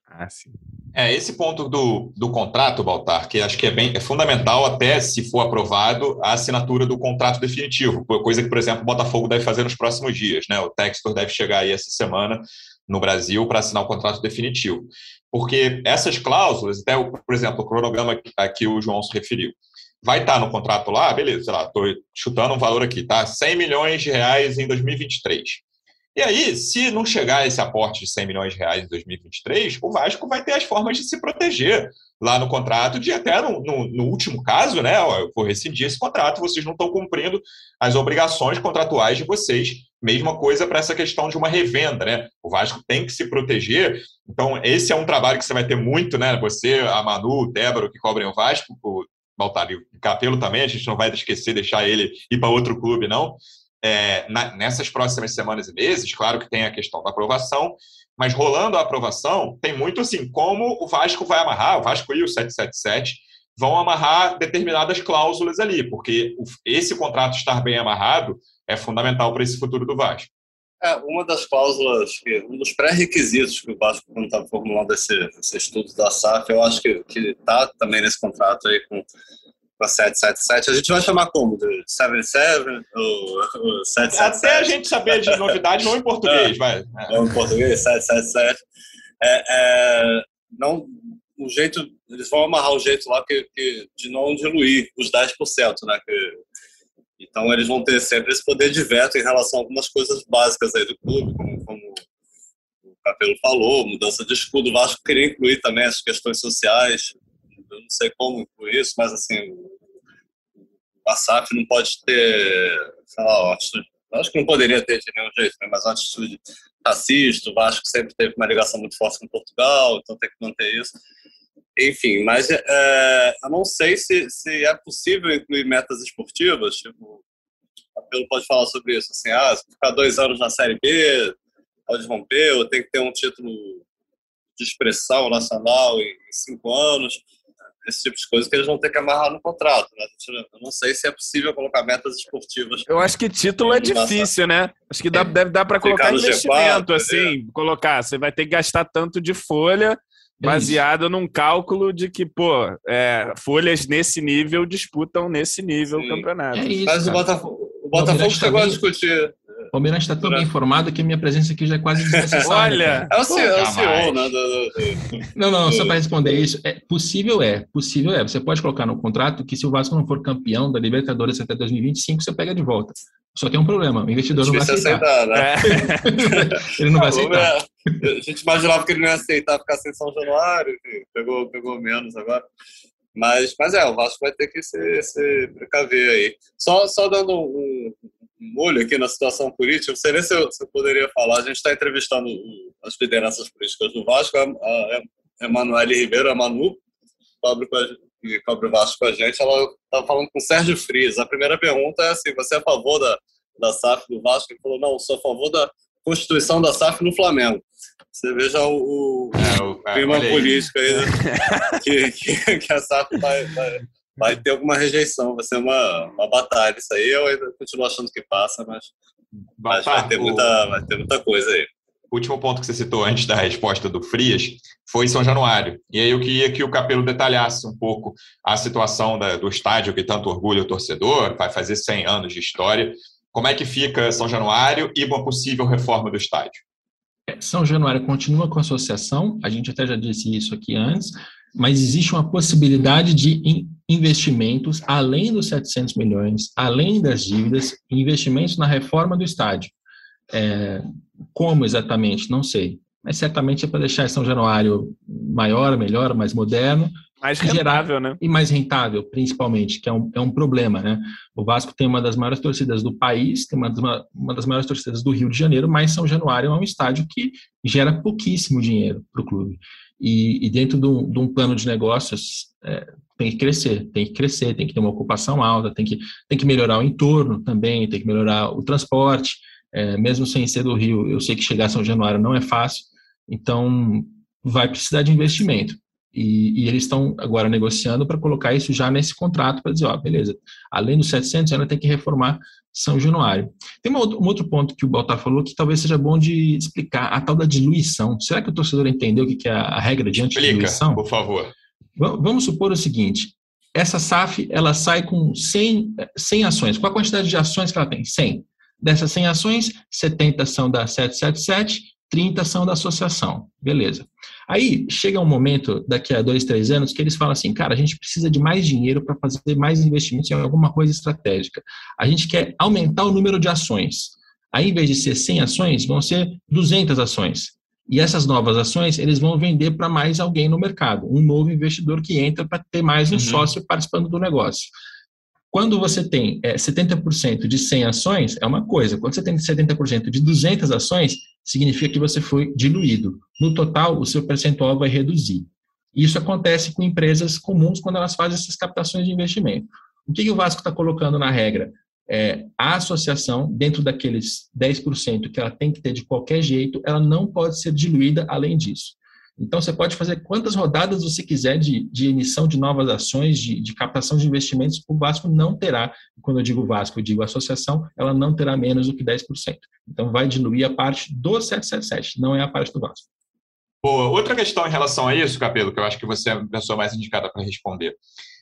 Ah, sim. É, esse ponto do, do contrato, Baltar, que acho que é, bem, é fundamental até, se for aprovado, a assinatura do contrato definitivo, coisa que, por exemplo, o Botafogo deve fazer nos próximos dias. Né? O Textor deve chegar aí essa semana no Brasil para assinar o contrato definitivo. Porque essas cláusulas, até, por exemplo, o cronograma a que o João se referiu, vai estar no contrato lá, beleza, sei lá, estou chutando um valor aqui, tá? 100 milhões de reais em 2023. E aí, se não chegar esse aporte de 100 milhões de reais em 2023, o Vasco vai ter as formas de se proteger lá no contrato, de até no, no, no último caso, né? Eu vou rescindir esse contrato, vocês não estão cumprindo as obrigações contratuais de vocês. Mesma coisa para essa questão de uma revenda, né? O Vasco tem que se proteger. Então, esse é um trabalho que você vai ter muito, né? Você, a Manu, o Débora, que cobrem o Vasco, o Baltar o Capelo também, a gente não vai esquecer, deixar ele ir para outro clube, não. É, na, nessas próximas semanas e meses, claro que tem a questão da aprovação, mas rolando a aprovação, tem muito assim, como o Vasco vai amarrar, o Vasco e o 777 vão amarrar determinadas cláusulas ali, porque esse contrato estar bem amarrado é fundamental para esse futuro do Vasco. É, uma das cláusulas, um dos pré-requisitos que o Vasco, quando está formulando esse, esse estudo da SAF, eu acho que está também nesse contrato aí com, com a 777. A gente vai chamar como? De 77 ou, ou 777? Até a gente saber de novidade, não em português, é, vai. Não em português, 777. É, é, não, o jeito, eles vão amarrar o jeito lá que, que, de não diluir os 10%, né? Que, então, eles vão ter sempre esse poder de veto em relação a algumas coisas básicas aí do clube, como, como o Capelo falou, mudança de escudo. O Vasco queria incluir também as questões sociais. Eu não sei como incluir isso, mas assim, o SAF não pode ter, sei lá, acho que não poderia ter de nenhum jeito, né? mas uma atitude racista. O Vasco sempre teve uma ligação muito forte com Portugal, então tem que manter isso. Enfim, mas é, eu não sei se, se é possível incluir metas esportivas. Tipo, o Apelo pode falar sobre isso. Assim, ah, se ficar dois anos na Série B, pode romper, ou tem que ter um título de expressão nacional em, cinco anos. Esse tipo de coisa que eles vão ter que amarrar no contrato. Né? Eu não sei se é possível colocar metas esportivas. Eu acho que título é difícil, né? Acho que dá, deve dar para colocar investimento, G4, assim, colocar. Você vai ter que gastar tanto de folha é baseado num cálculo de que, pô, é, folhas nesse nível disputam nesse nível Sim. o campeonato. É isso, Mas o Botafogo, o Botafogo chegou a discutir. O Almirante está tão bem informado que a minha presença aqui já é quase desnecessária. Olha! É o CEO, é o CEO né? Não, não, só para responder isso, é, possível é, possível é. Você pode colocar no contrato que se o Vasco não for campeão da Libertadores até 2025, você pega de volta. Só tem um problema, o investidor não vai aceitar. aceitar né? é. Ele não vai aceitar. A gente imaginava que ele não ia aceitar ficar sem São Januário, enfim, pegou, pegou menos agora. Mas, mas é, o Vasco vai ter que se, se precaver aí. Só, só dando um, um olho aqui na situação política, não sei nem se eu, se eu poderia falar, a gente está entrevistando as lideranças políticas do Vasco, a, a Emanuele Ribeiro, a Manu, cobre, que cobre o Vasco com a gente, ela estava falando com o Sérgio Frias. A primeira pergunta é assim, você é a favor da, da SAF do Vasco? Ele falou, não, sou a favor da constituição da SAF no Flamengo. Você veja o, o, é, é, clima político aí, né? que, que, que, a SAF vai, vai, vai, ter alguma rejeição, vai ser uma, uma batalha. Isso aí eu ainda continuo achando que passa, mas, mas vai, ter muita, vai ter muita coisa aí. o último ponto que você citou antes da resposta do Frias foi São Januário. E aí eu queria que o Capelo detalhasse um pouco a situação da, do estádio que tanto orgulha o torcedor, vai fazer 100 anos de história. Como é que fica São Januário e uma possível reforma do estádio? São Januário continua com a associação, a gente até já disse isso aqui antes, mas existe uma possibilidade de investimentos além dos 700 milhões, além das dívidas, investimentos na reforma do estádio. É, como exatamente? Não sei. Mas certamente é para deixar São Januário maior, melhor, mais moderno. Mais rentável, né? E mais rentável, principalmente, que é um, é um problema, né? O Vasco tem uma das maiores torcidas do país, tem uma, uma, uma das maiores torcidas do Rio de Janeiro, mas São Januário é um estádio que gera pouquíssimo dinheiro para o clube. E, e, dentro de um, de um, plano de negócios, é, tem que crescer, tem que crescer, tem que ter uma ocupação alta, tem que, tem que melhorar o entorno também, tem que melhorar o transporte é, mesmo sem ser do Rio, eu sei que chegar a São Januário não é fácil, então vai precisar de investimento. E, e eles estão agora negociando para colocar isso já nesse contrato, para dizer, ó, beleza, além dos 700, ainda tem que reformar São Januário. Tem um outro ponto que o Baltar falou que talvez seja bom de explicar, a tal da diluição. Será que o torcedor entendeu o que é a regra de antidiluição? por favor. Vamos supor o seguinte, essa SAF, ela sai com 100, 100 ações. Qual a quantidade de ações que ela tem? 100. Dessas 100 ações, 70 são da 777, 30 são da associação. Beleza. Aí chega um momento, daqui a dois, três anos, que eles falam assim: cara, a gente precisa de mais dinheiro para fazer mais investimentos em alguma coisa estratégica. A gente quer aumentar o número de ações. Aí, em vez de ser 100 ações, vão ser 200 ações. E essas novas ações, eles vão vender para mais alguém no mercado, um novo investidor que entra para ter mais um uhum. sócio participando do negócio. Quando você tem é, 70% de 100 ações, é uma coisa. Quando você tem 70% de 200 ações, significa que você foi diluído. No total, o seu percentual vai reduzir. Isso acontece com empresas comuns quando elas fazem essas captações de investimento. O que, que o Vasco está colocando na regra? É, a associação, dentro daqueles 10% que ela tem que ter de qualquer jeito, ela não pode ser diluída além disso. Então, você pode fazer quantas rodadas você quiser de, de emissão de novas ações, de, de, captação de investimentos, o Vasco não terá, quando eu digo Vasco, eu digo associação, ela não terá menos do que 10%. Então, vai diluir a parte do 777, não é a parte do Vasco. Boa. Outra questão em relação a isso, Capelo, que eu acho que você é a pessoa mais indicada para responder.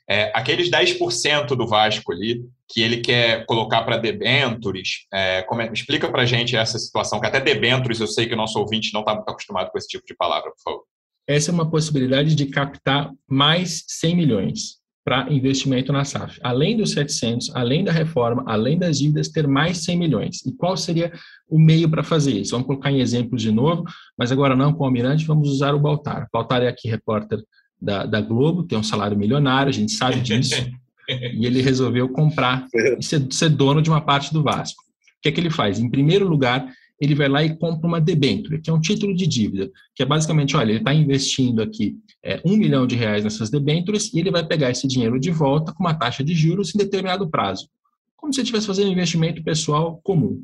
É, aqueles 10% do Vasco ali, que ele quer colocar para debentures, é, é, explica para a gente essa situação, que até debentures eu sei que o nosso ouvinte não está muito acostumado com esse tipo de palavra, por favor. Essa é uma possibilidade de captar mais 100 milhões para investimento na SAF. Além dos 700, além da reforma, além das dívidas, ter mais 100 milhões. E qual seria o meio para fazer isso? Vamos colocar em exemplos de novo, mas agora não com o Almirante, vamos usar o Baltar. O Baltar é aqui repórter da, da Globo, tem um salário milionário, a gente sabe disso, e ele resolveu comprar e ser, ser, dono de uma parte do Vasco. O que é que ele faz? Em primeiro lugar, ele vai lá e compra uma debênture, que é um título de dívida, que é basicamente, olha, ele está investindo aqui é, um milhão de reais nessas debêntures e ele vai pegar esse dinheiro de volta com uma taxa de juros em determinado prazo. Como se ele estivesse fazendo um investimento pessoal comum.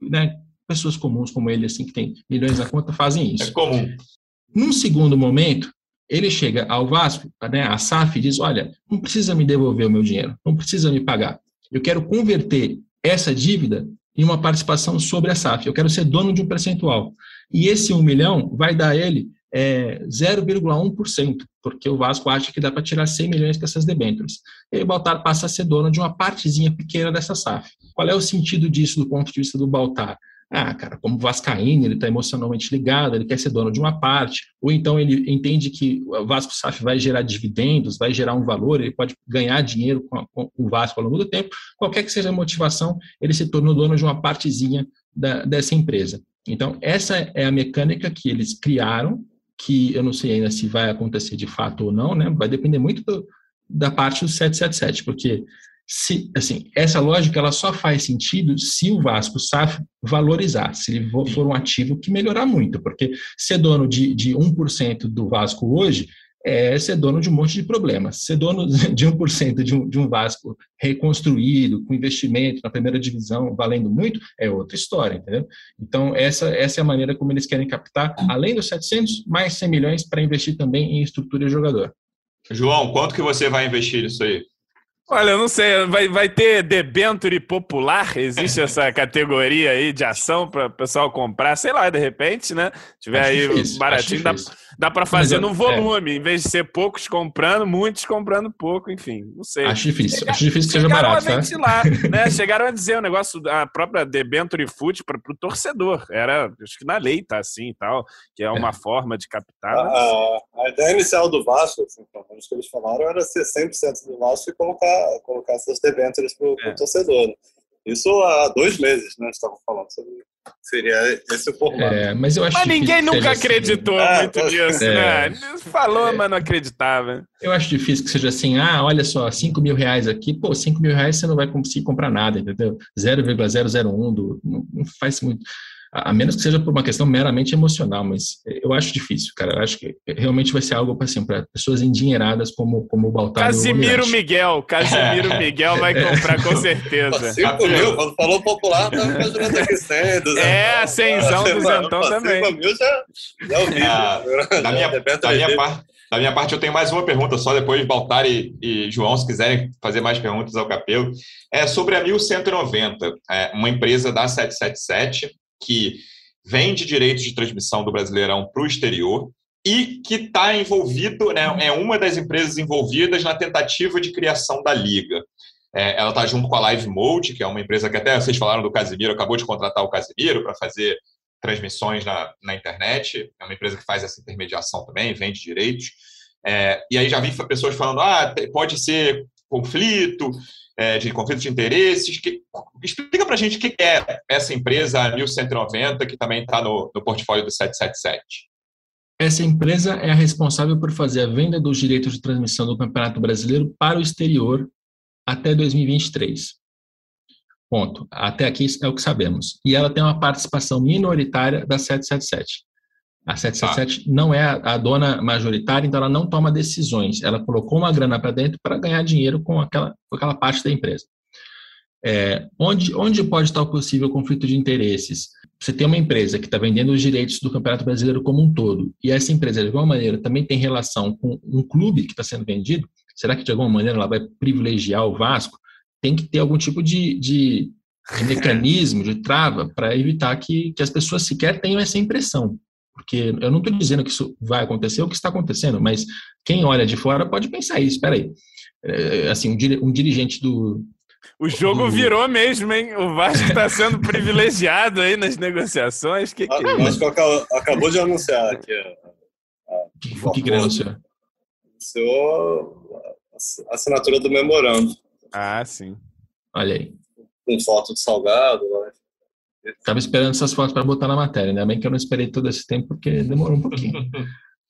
Né? Pessoas comuns como ele, assim, que tem milhões na conta, fazem isso. É comum. Num segundo momento, ele chega ao Vasco, né, a SAF, e diz: Olha, não precisa me devolver o meu dinheiro, não precisa me pagar. Eu quero converter essa dívida em uma participação sobre a SAF. Eu quero ser dono de um percentual. E esse 1 milhão vai dar a ele é, 0,1%, porque o Vasco acha que dá para tirar 100 milhões com essas debêntures. E o Baltar passa a ser dono de uma partezinha pequena dessa SAF. Qual é o sentido disso do ponto de vista do Baltar? Ah, cara, como Vascaíno, ele está emocionalmente ligado, ele quer ser dono de uma parte, ou então ele entende que o Vasco SAF vai gerar dividendos, vai gerar um valor, ele pode ganhar dinheiro com, a, com o Vasco ao longo do tempo. Qualquer que seja a motivação, ele se tornou dono de uma partezinha da, dessa empresa. Então, essa é a mecânica que eles criaram, que eu não sei ainda se vai acontecer de fato ou não, né? Vai depender muito do, da parte do 777, porque se, assim, essa lógica ela só faz sentido se o Vasco SAF valorizar, se ele for um ativo que melhorar muito, porque ser dono de, de 1% do Vasco hoje é ser dono de um monte de problemas. Ser dono de 1% de um, de um Vasco reconstruído, com investimento na primeira divisão, valendo muito, é outra história, entendeu? Então, essa, essa é a maneira como eles querem captar, além dos 700, mais 100 milhões para investir também em estrutura de jogador. João, quanto que você vai investir nisso aí? Olha, eu não sei, vai, vai ter debenture popular? Existe essa categoria aí de ação para o pessoal comprar? Sei lá, de repente, né? Tiver acho aí difícil, baratinho, dá, dá para fazer eu, no volume, é. em vez de ser poucos comprando, muitos comprando pouco, enfim, não sei. Acho difícil, acho difícil que seja barato. A ventilar, tá? né? Chegaram a dizer o um negócio, a própria debenture food para o torcedor. Era, acho que na lei tá assim e tal, que é uma é. forma de captar. A, a, ideia inicial do Vasco, assim, pelo menos que eles falaram, era ser 100% do Vasco e colocar colocar essas debêntures para o é. torcedor. Né? Isso há dois meses, né? Estavam falando sobre seria esse o formato. É, mas eu acho mas ninguém nunca assim. acreditou assim. muito nisso, é, né? Falou, é, mas não acreditava. Eu acho difícil que seja assim, ah, olha só, 5 mil reais aqui, pô, 5 mil reais você não vai conseguir comprar nada, entendeu? 0,001 do. Não, não faz muito a menos que seja por uma questão meramente emocional, mas eu acho difícil, cara. Eu acho que realmente vai ser algo assim, para pessoas endinheiradas como, como o Baltar. Casimiro Miguel, Casimiro Miguel vai comprar com certeza. 5 mil, quando falou popular, tá imaginando aqui 100, 200. É, 100, 200 também. 5 mil já, já ouvi. É, da minha, da minha parte. Da minha parte, eu tenho mais uma pergunta, só depois Baltar e, e, João, se quiserem fazer mais perguntas ao Capelo. É sobre a 1190, é, uma empresa da 777, que vende direitos de transmissão do Brasileirão para o exterior e que está envolvido, né, é uma das empresas envolvidas na tentativa de criação da liga. É, ela está junto com a Live Mode, que é uma empresa que até vocês falaram do Casimiro, acabou de contratar o Casimiro para fazer transmissões na, na internet. É uma empresa que faz essa intermediação também, vende direitos. É, e aí já vi pessoas falando, ah, pode ser conflito, é, de conflito de interesses. Que, explica para a gente o que é essa empresa 1190 que também está no, no portfólio do 777. Essa empresa é a responsável por fazer a venda dos direitos de transmissão do Campeonato Brasileiro para o exterior até 2023. Ponto. Até aqui é o que sabemos. E ela tem uma participação minoritária da 777. A 777 ah. não é a, a, dona majoritária, então ela não toma decisões. Ela colocou uma grana para dentro para ganhar dinheiro com aquela, com aquela parte da empresa. É, onde, onde pode estar o possível conflito de interesses? Você tem uma empresa que está vendendo os direitos do Campeonato Brasileiro como um todo, e essa empresa, de alguma maneira, também tem relação com um clube que está sendo vendido, será que, de alguma maneira, ela vai privilegiar o Vasco? Tem que ter algum tipo de, de, de mecanismo, de trava, para evitar que, que as pessoas sequer tenham essa impressão. Porque eu não estou dizendo que isso vai acontecer, o que está acontecendo, mas quem olha de fora pode pensar isso. Espera aí. É, assim, um, dirigente do. O jogo do... virou mesmo, hein? O Vasco está sendo privilegiado aí nas negociações. Que que é ah, mas acabou de anunciar aqui. o que, que ele anunciou? Anunciou a assinatura do memorando. Ah, sim. Olha aí. Com foto de salgado, né? Estava esperando essas fotos para botar na matéria, ainda bem que eu não esperei todo esse tempo, porque demorou um pouquinho.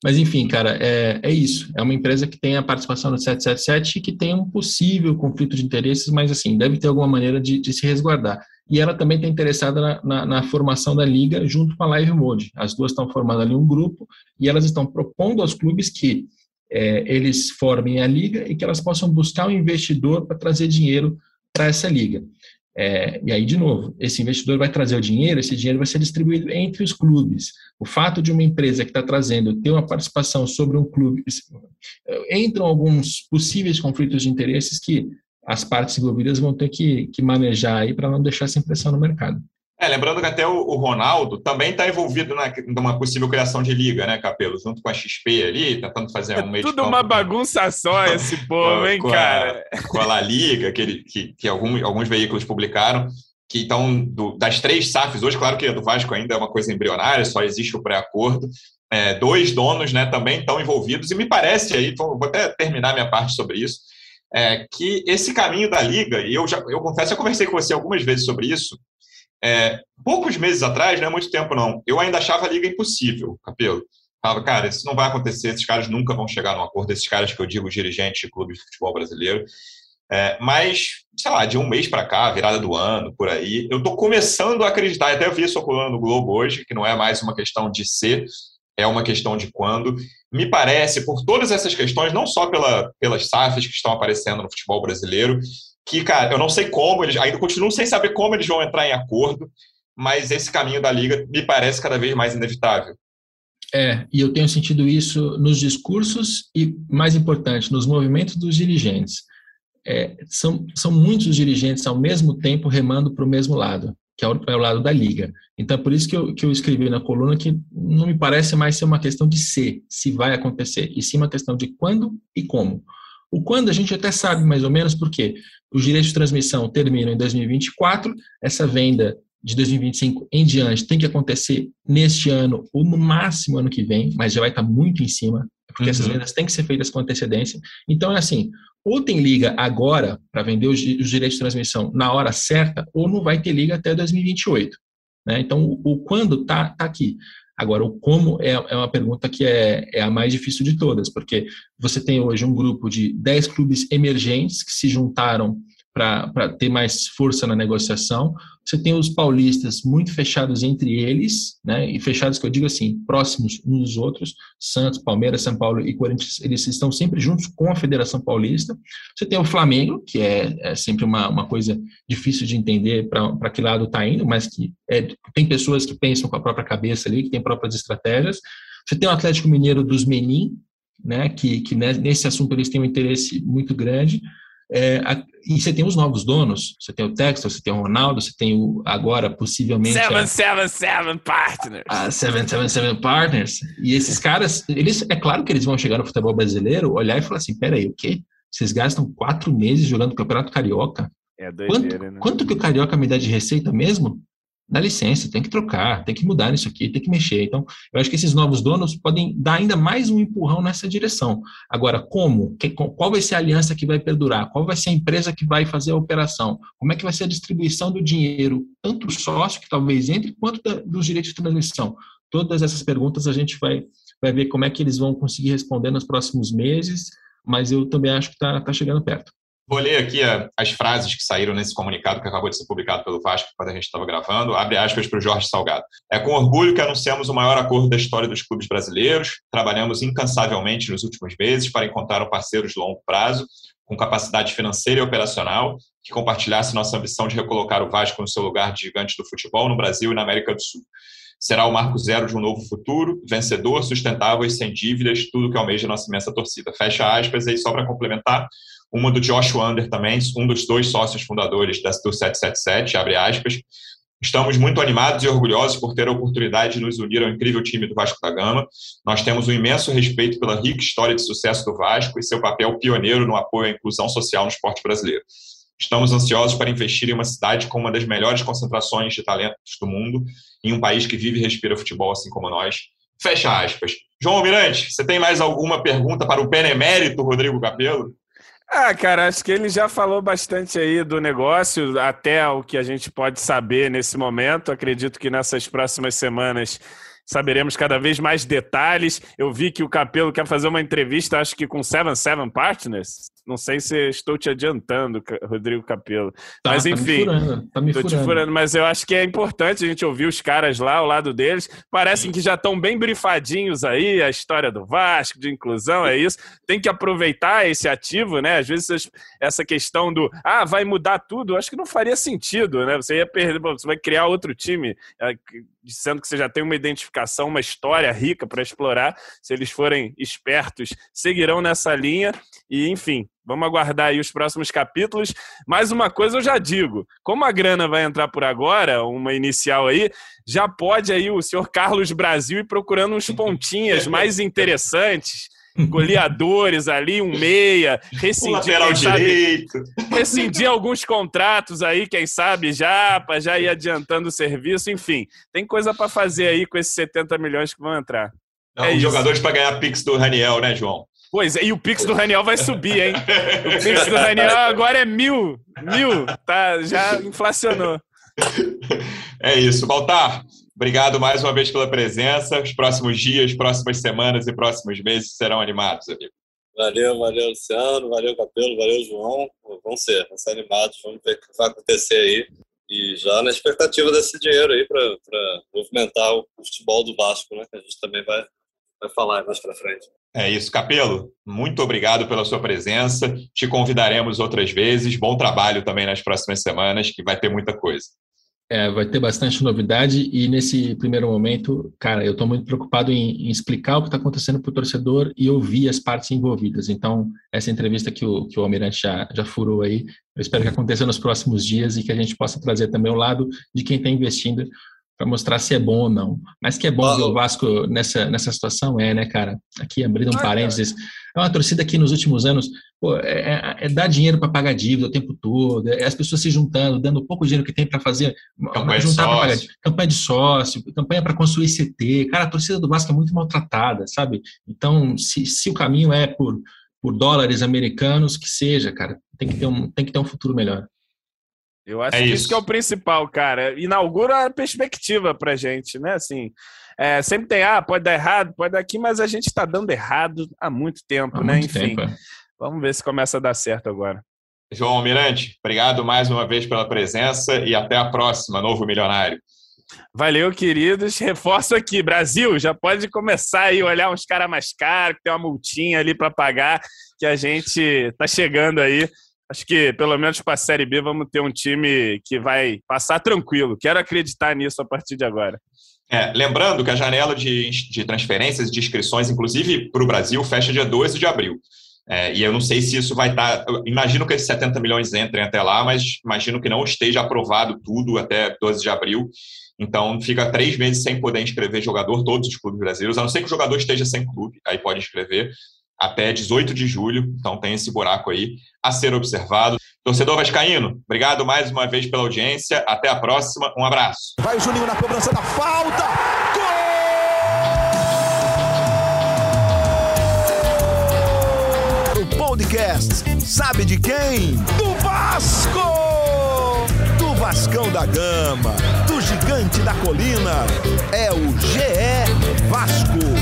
Mas, enfim, cara, é, é isso. É uma empresa que tem a participação no 777 e que tem um possível conflito de interesses, mas, assim, deve ter alguma maneira de, de se resguardar. E ela também está interessada na, na, na, formação da liga junto com a Live Mode. As duas estão formando ali um grupo e elas estão propondo aos clubes que é, eles formem a liga e que elas possam buscar um investidor para trazer dinheiro para essa liga. É, e aí, de novo, esse investidor vai trazer o dinheiro, esse dinheiro vai ser distribuído entre os clubes. O fato de uma empresa que está trazendo ter uma participação sobre um clube, entram alguns possíveis conflitos de interesses que as partes envolvidas vão ter que, que manejar aí para não deixar essa impressão no mercado. É, lembrando que até o, o Ronaldo também está envolvido na, numa possível criação de liga, né, Capelo? Junto com a XP ali, tentando fazer é um meio Tudo uma bagunça só esse povo, hein, cara? A, com a La Liga, que, ele, que, que alguns, alguns veículos publicaram, que estão das três SAFs, hoje, claro que a do Vasco ainda é uma coisa embrionária, só existe o pré-acordo. É, dois donos né, também estão envolvidos, e me parece aí, vou até terminar minha parte sobre isso, é, que esse caminho da Liga, e eu já eu confesso, eu conversei com você algumas vezes sobre isso, é, poucos meses atrás, não é muito tempo não, eu ainda achava a liga impossível, Capelo. Falava, cara, isso não vai acontecer, esses caras nunca vão chegar num acordo, esses caras que eu digo dirigentes de clubes de futebol brasileiro. É, mas, sei lá, de um mês para cá, virada do ano, por aí, eu estou começando a acreditar, até eu vi isso ocorrendo no Globo hoje, que não é mais uma questão de ser, é uma questão de quando. Me parece, por todas essas questões, não só pela, pelas SAFs que estão aparecendo no futebol brasileiro, que, cara, eu não sei como, eles ainda continuam sem saber como eles vão entrar em acordo, mas esse caminho da liga me parece cada vez mais inevitável. É, e eu tenho sentido isso nos discursos e, mais importante, nos movimentos dos dirigentes. é, são, são muitos dirigentes ao mesmo tempo remando para o mesmo lado, que é o, é o, lado da liga. Então, é por isso que eu, que eu escrevi na coluna que não me parece mais ser uma questão de ser, se vai acontecer, e sim uma questão de quando e como. O quando a gente até sabe mais ou menos porque os direitos de transmissão terminam em 2024, essa venda de 2025 em diante tem que acontecer neste ano ou no máximo ano que vem, mas já vai estar muito em cima, porque uhum. essas vendas têm que ser feitas com antecedência. Então é assim, ou tem liga agora para vender os, os, direitos de transmissão na hora certa, ou não vai ter liga até 2028. Né? Então o, o quando está tá aqui. Agora, o como é, é uma pergunta que é, é, a mais difícil de todas, porque você tem hoje um grupo de 10 clubes emergentes que se juntaram para ter mais força na negociação. Você tem os paulistas muito fechados entre eles, né? E fechados que eu digo assim, próximos uns dos outros. Santos, Palmeiras, São Paulo e Corinthians, eles estão sempre juntos com a Federação Paulista. Você tem o Flamengo, que é, é sempre uma, uma coisa difícil de entender para que lado está indo, mas que é, tem pessoas que pensam com a própria cabeça ali, que tem próprias estratégias. Você tem o Atlético Mineiro dos Menin, né? Que, que nesse assunto eles têm um interesse muito grande. É, a, e você tem os novos donos, você tem o Texas, você tem o Ronaldo, você tem o, agora possivelmente. 777 Partners. A 777 Partners. E esses caras, eles, é claro que eles vão chegar no futebol brasileiro, olhar e falar assim: peraí, o quê? Vocês gastam quatro meses jogando Campeonato Carioca? É doideira, quanto, né? quanto que o Carioca me dá de receita mesmo? Dá licença, tem que trocar, tem que mudar nisso aqui, tem que mexer. Então, eu acho que esses novos donos podem dar ainda mais um empurrão nessa direção. Agora, como? Qual vai ser a aliança que vai perdurar? Qual vai ser a empresa que vai fazer a operação? Como é que vai ser a distribuição do dinheiro, tanto do sócio que talvez entre, quanto da, dos direitos de transmissão? Todas essas perguntas a gente vai, vai ver como é que eles vão conseguir responder nos próximos meses, mas eu também acho que está tá chegando perto. Vou ler aqui as frases que saíram nesse comunicado que acabou de ser publicado pelo Vasco quando a gente estava gravando. Abre aspas para o Jorge Salgado. É com orgulho que anunciamos o maior acordo da história dos clubes brasileiros. Trabalhamos incansavelmente nos últimos meses para encontrar um parceiro de longo prazo, com capacidade financeira e operacional, que compartilhasse nossa ambição de recolocar o Vasco no seu lugar de gigante do futebol no Brasil e na América do Sul. Será o marco zero de um novo futuro, vencedor, sustentável e sem dívidas, tudo que almeja nossa imensa torcida. Fecha aspas, aí só para complementar, uma do Josh Wander também, um dos dois sócios fundadores do 777, abre aspas. Estamos muito animados e orgulhosos por ter a oportunidade de nos unir ao incrível time do Vasco da Gama. Nós temos um imenso respeito pela rica história de sucesso do Vasco e seu papel pioneiro no apoio à inclusão social no esporte brasileiro. Estamos ansiosos para investir em uma cidade com uma das melhores concentrações de talentos do mundo, em um país que vive e respira futebol assim como nós. Fecha aspas. João Almirante, você tem mais alguma pergunta para o benemérito Rodrigo Capello? Ah, cara, acho que ele já falou bastante aí do negócio, até o que a gente pode saber nesse momento. Acredito que nessas próximas semanas saberemos cada vez mais detalhes. Eu vi que o Capelo quer fazer uma entrevista, acho que com Seven Seven Partners. Não sei se estou te adiantando, Rodrigo Capelo. Tá, mas enfim, tá me furando, tá me furando. furando. Mas eu acho que é importante a gente ouvir os caras lá ao lado deles. Parecem que já estão bem brifadinhos aí, a história do Vasco, de inclusão, é isso. Tem que aproveitar esse ativo, né? Às vezes essa questão do ah, vai mudar tudo, acho que não faria sentido, né? Você ia perder, você vai criar outro time, é, dizendo que você já tem uma identificação, uma história rica para explorar. Se eles forem espertos, seguirão nessa linha. E, enfim, Vamos aguardar aí os próximos capítulos. Mais uma coisa eu já digo: como a grana vai entrar por agora, uma inicial aí, já pode aí o senhor Carlos Brasil ir procurando uns pontinhas mais interessantes. Goleadores ali, um meia, rescindir, um sabe, rescindir alguns contratos aí, quem sabe já, para já ir adiantando o serviço, enfim, tem coisa para fazer aí com esses 70 milhões que vão entrar. Não, é jogadores para ganhar Pix do Raniel, né, João? Pois é, e o Pix do Raniel vai subir, hein? O Pix do Raniel agora é mil. Mil. Tá, já inflacionou. É isso. Baltar, obrigado mais uma vez pela presença. Os próximos dias, próximas semanas e próximos meses serão animados, amigo. Valeu, valeu, Luciano. Valeu, Capelo. Valeu, João. Vamos ser, vamos ser animados. Vamos ver o que vai acontecer aí. E já na expectativa desse dinheiro aí para movimentar o futebol do Vasco, né? Que a gente também vai, vai falar mais para frente. É isso, Capelo. Muito obrigado pela sua presença. Te convidaremos outras vezes. Bom trabalho também nas próximas semanas, que vai ter muita coisa. É, vai ter bastante novidade e nesse primeiro momento, cara, eu estou muito preocupado em, em, explicar o que está acontecendo para o torcedor e ouvir as partes envolvidas. Então, essa entrevista que o, que o Almirante já, já furou aí, eu espero que aconteça nos próximos dias e que a gente possa trazer também o lado de quem está investindo para mostrar se é bom ou não. Mas que é bom ver o Vasco nessa, nessa situação, é, né, cara? Aqui, abrindo um ah, parênteses, é uma torcida que nos últimos anos Pô, é, é, é, dar dinheiro para pagar dívida o tempo todo, é as pessoas se juntando, dando pouco dinheiro que tem para fazer, campanha juntar para pagar campanha de sócio, campanha para construir CT. Cara, a torcida do Vasco é muito maltratada, sabe? Então, se, se o caminho é por, por dólares americanos, que seja, cara, tem que ter um, tem que ter um futuro melhor. Eu acho é que isso. isso que é o principal, cara. Inaugura a perspectiva pra gente, né? Assim, é, sempre tem, ah, pode dar errado, pode dar aqui, mas a gente está dando errado há muito tempo, há né? Muito Enfim. Tempo, é. Vamos ver se começa a dar certo agora. João Almirante, obrigado mais uma vez pela presença e até a próxima, novo milionário. Valeu, queridos. Reforço aqui, Brasil, já pode começar aí olhar uns caras mais caros, que tem uma multinha ali para pagar, que a gente está chegando aí. Acho que, pelo menos para a Série B, vamos ter um time que vai passar tranquilo. Quero acreditar nisso a partir de agora. É, lembrando que a janela de, de transferências e de inscrições, inclusive para o Brasil, fecha dia 12 de abril. É, e eu não sei se isso vai estar. Tá, imagino que esses 70 milhões entrem até lá, mas imagino que não esteja aprovado tudo até 12 de abril. Então fica três meses sem poder inscrever jogador, todos os clubes brasileiros, a não ser que o jogador esteja sem clube, aí pode inscrever até 18 de julho. Então tem esse buraco aí a ser observado. Torcedor Vascaíno, obrigado mais uma vez pela audiência. Até a próxima. Um abraço. Vai o Juninho na cobrança da falta. podcast. Sabe de quem? Do Vasco! Do Vascão da Gama, do Gigante da Colina. É o GE Vasco.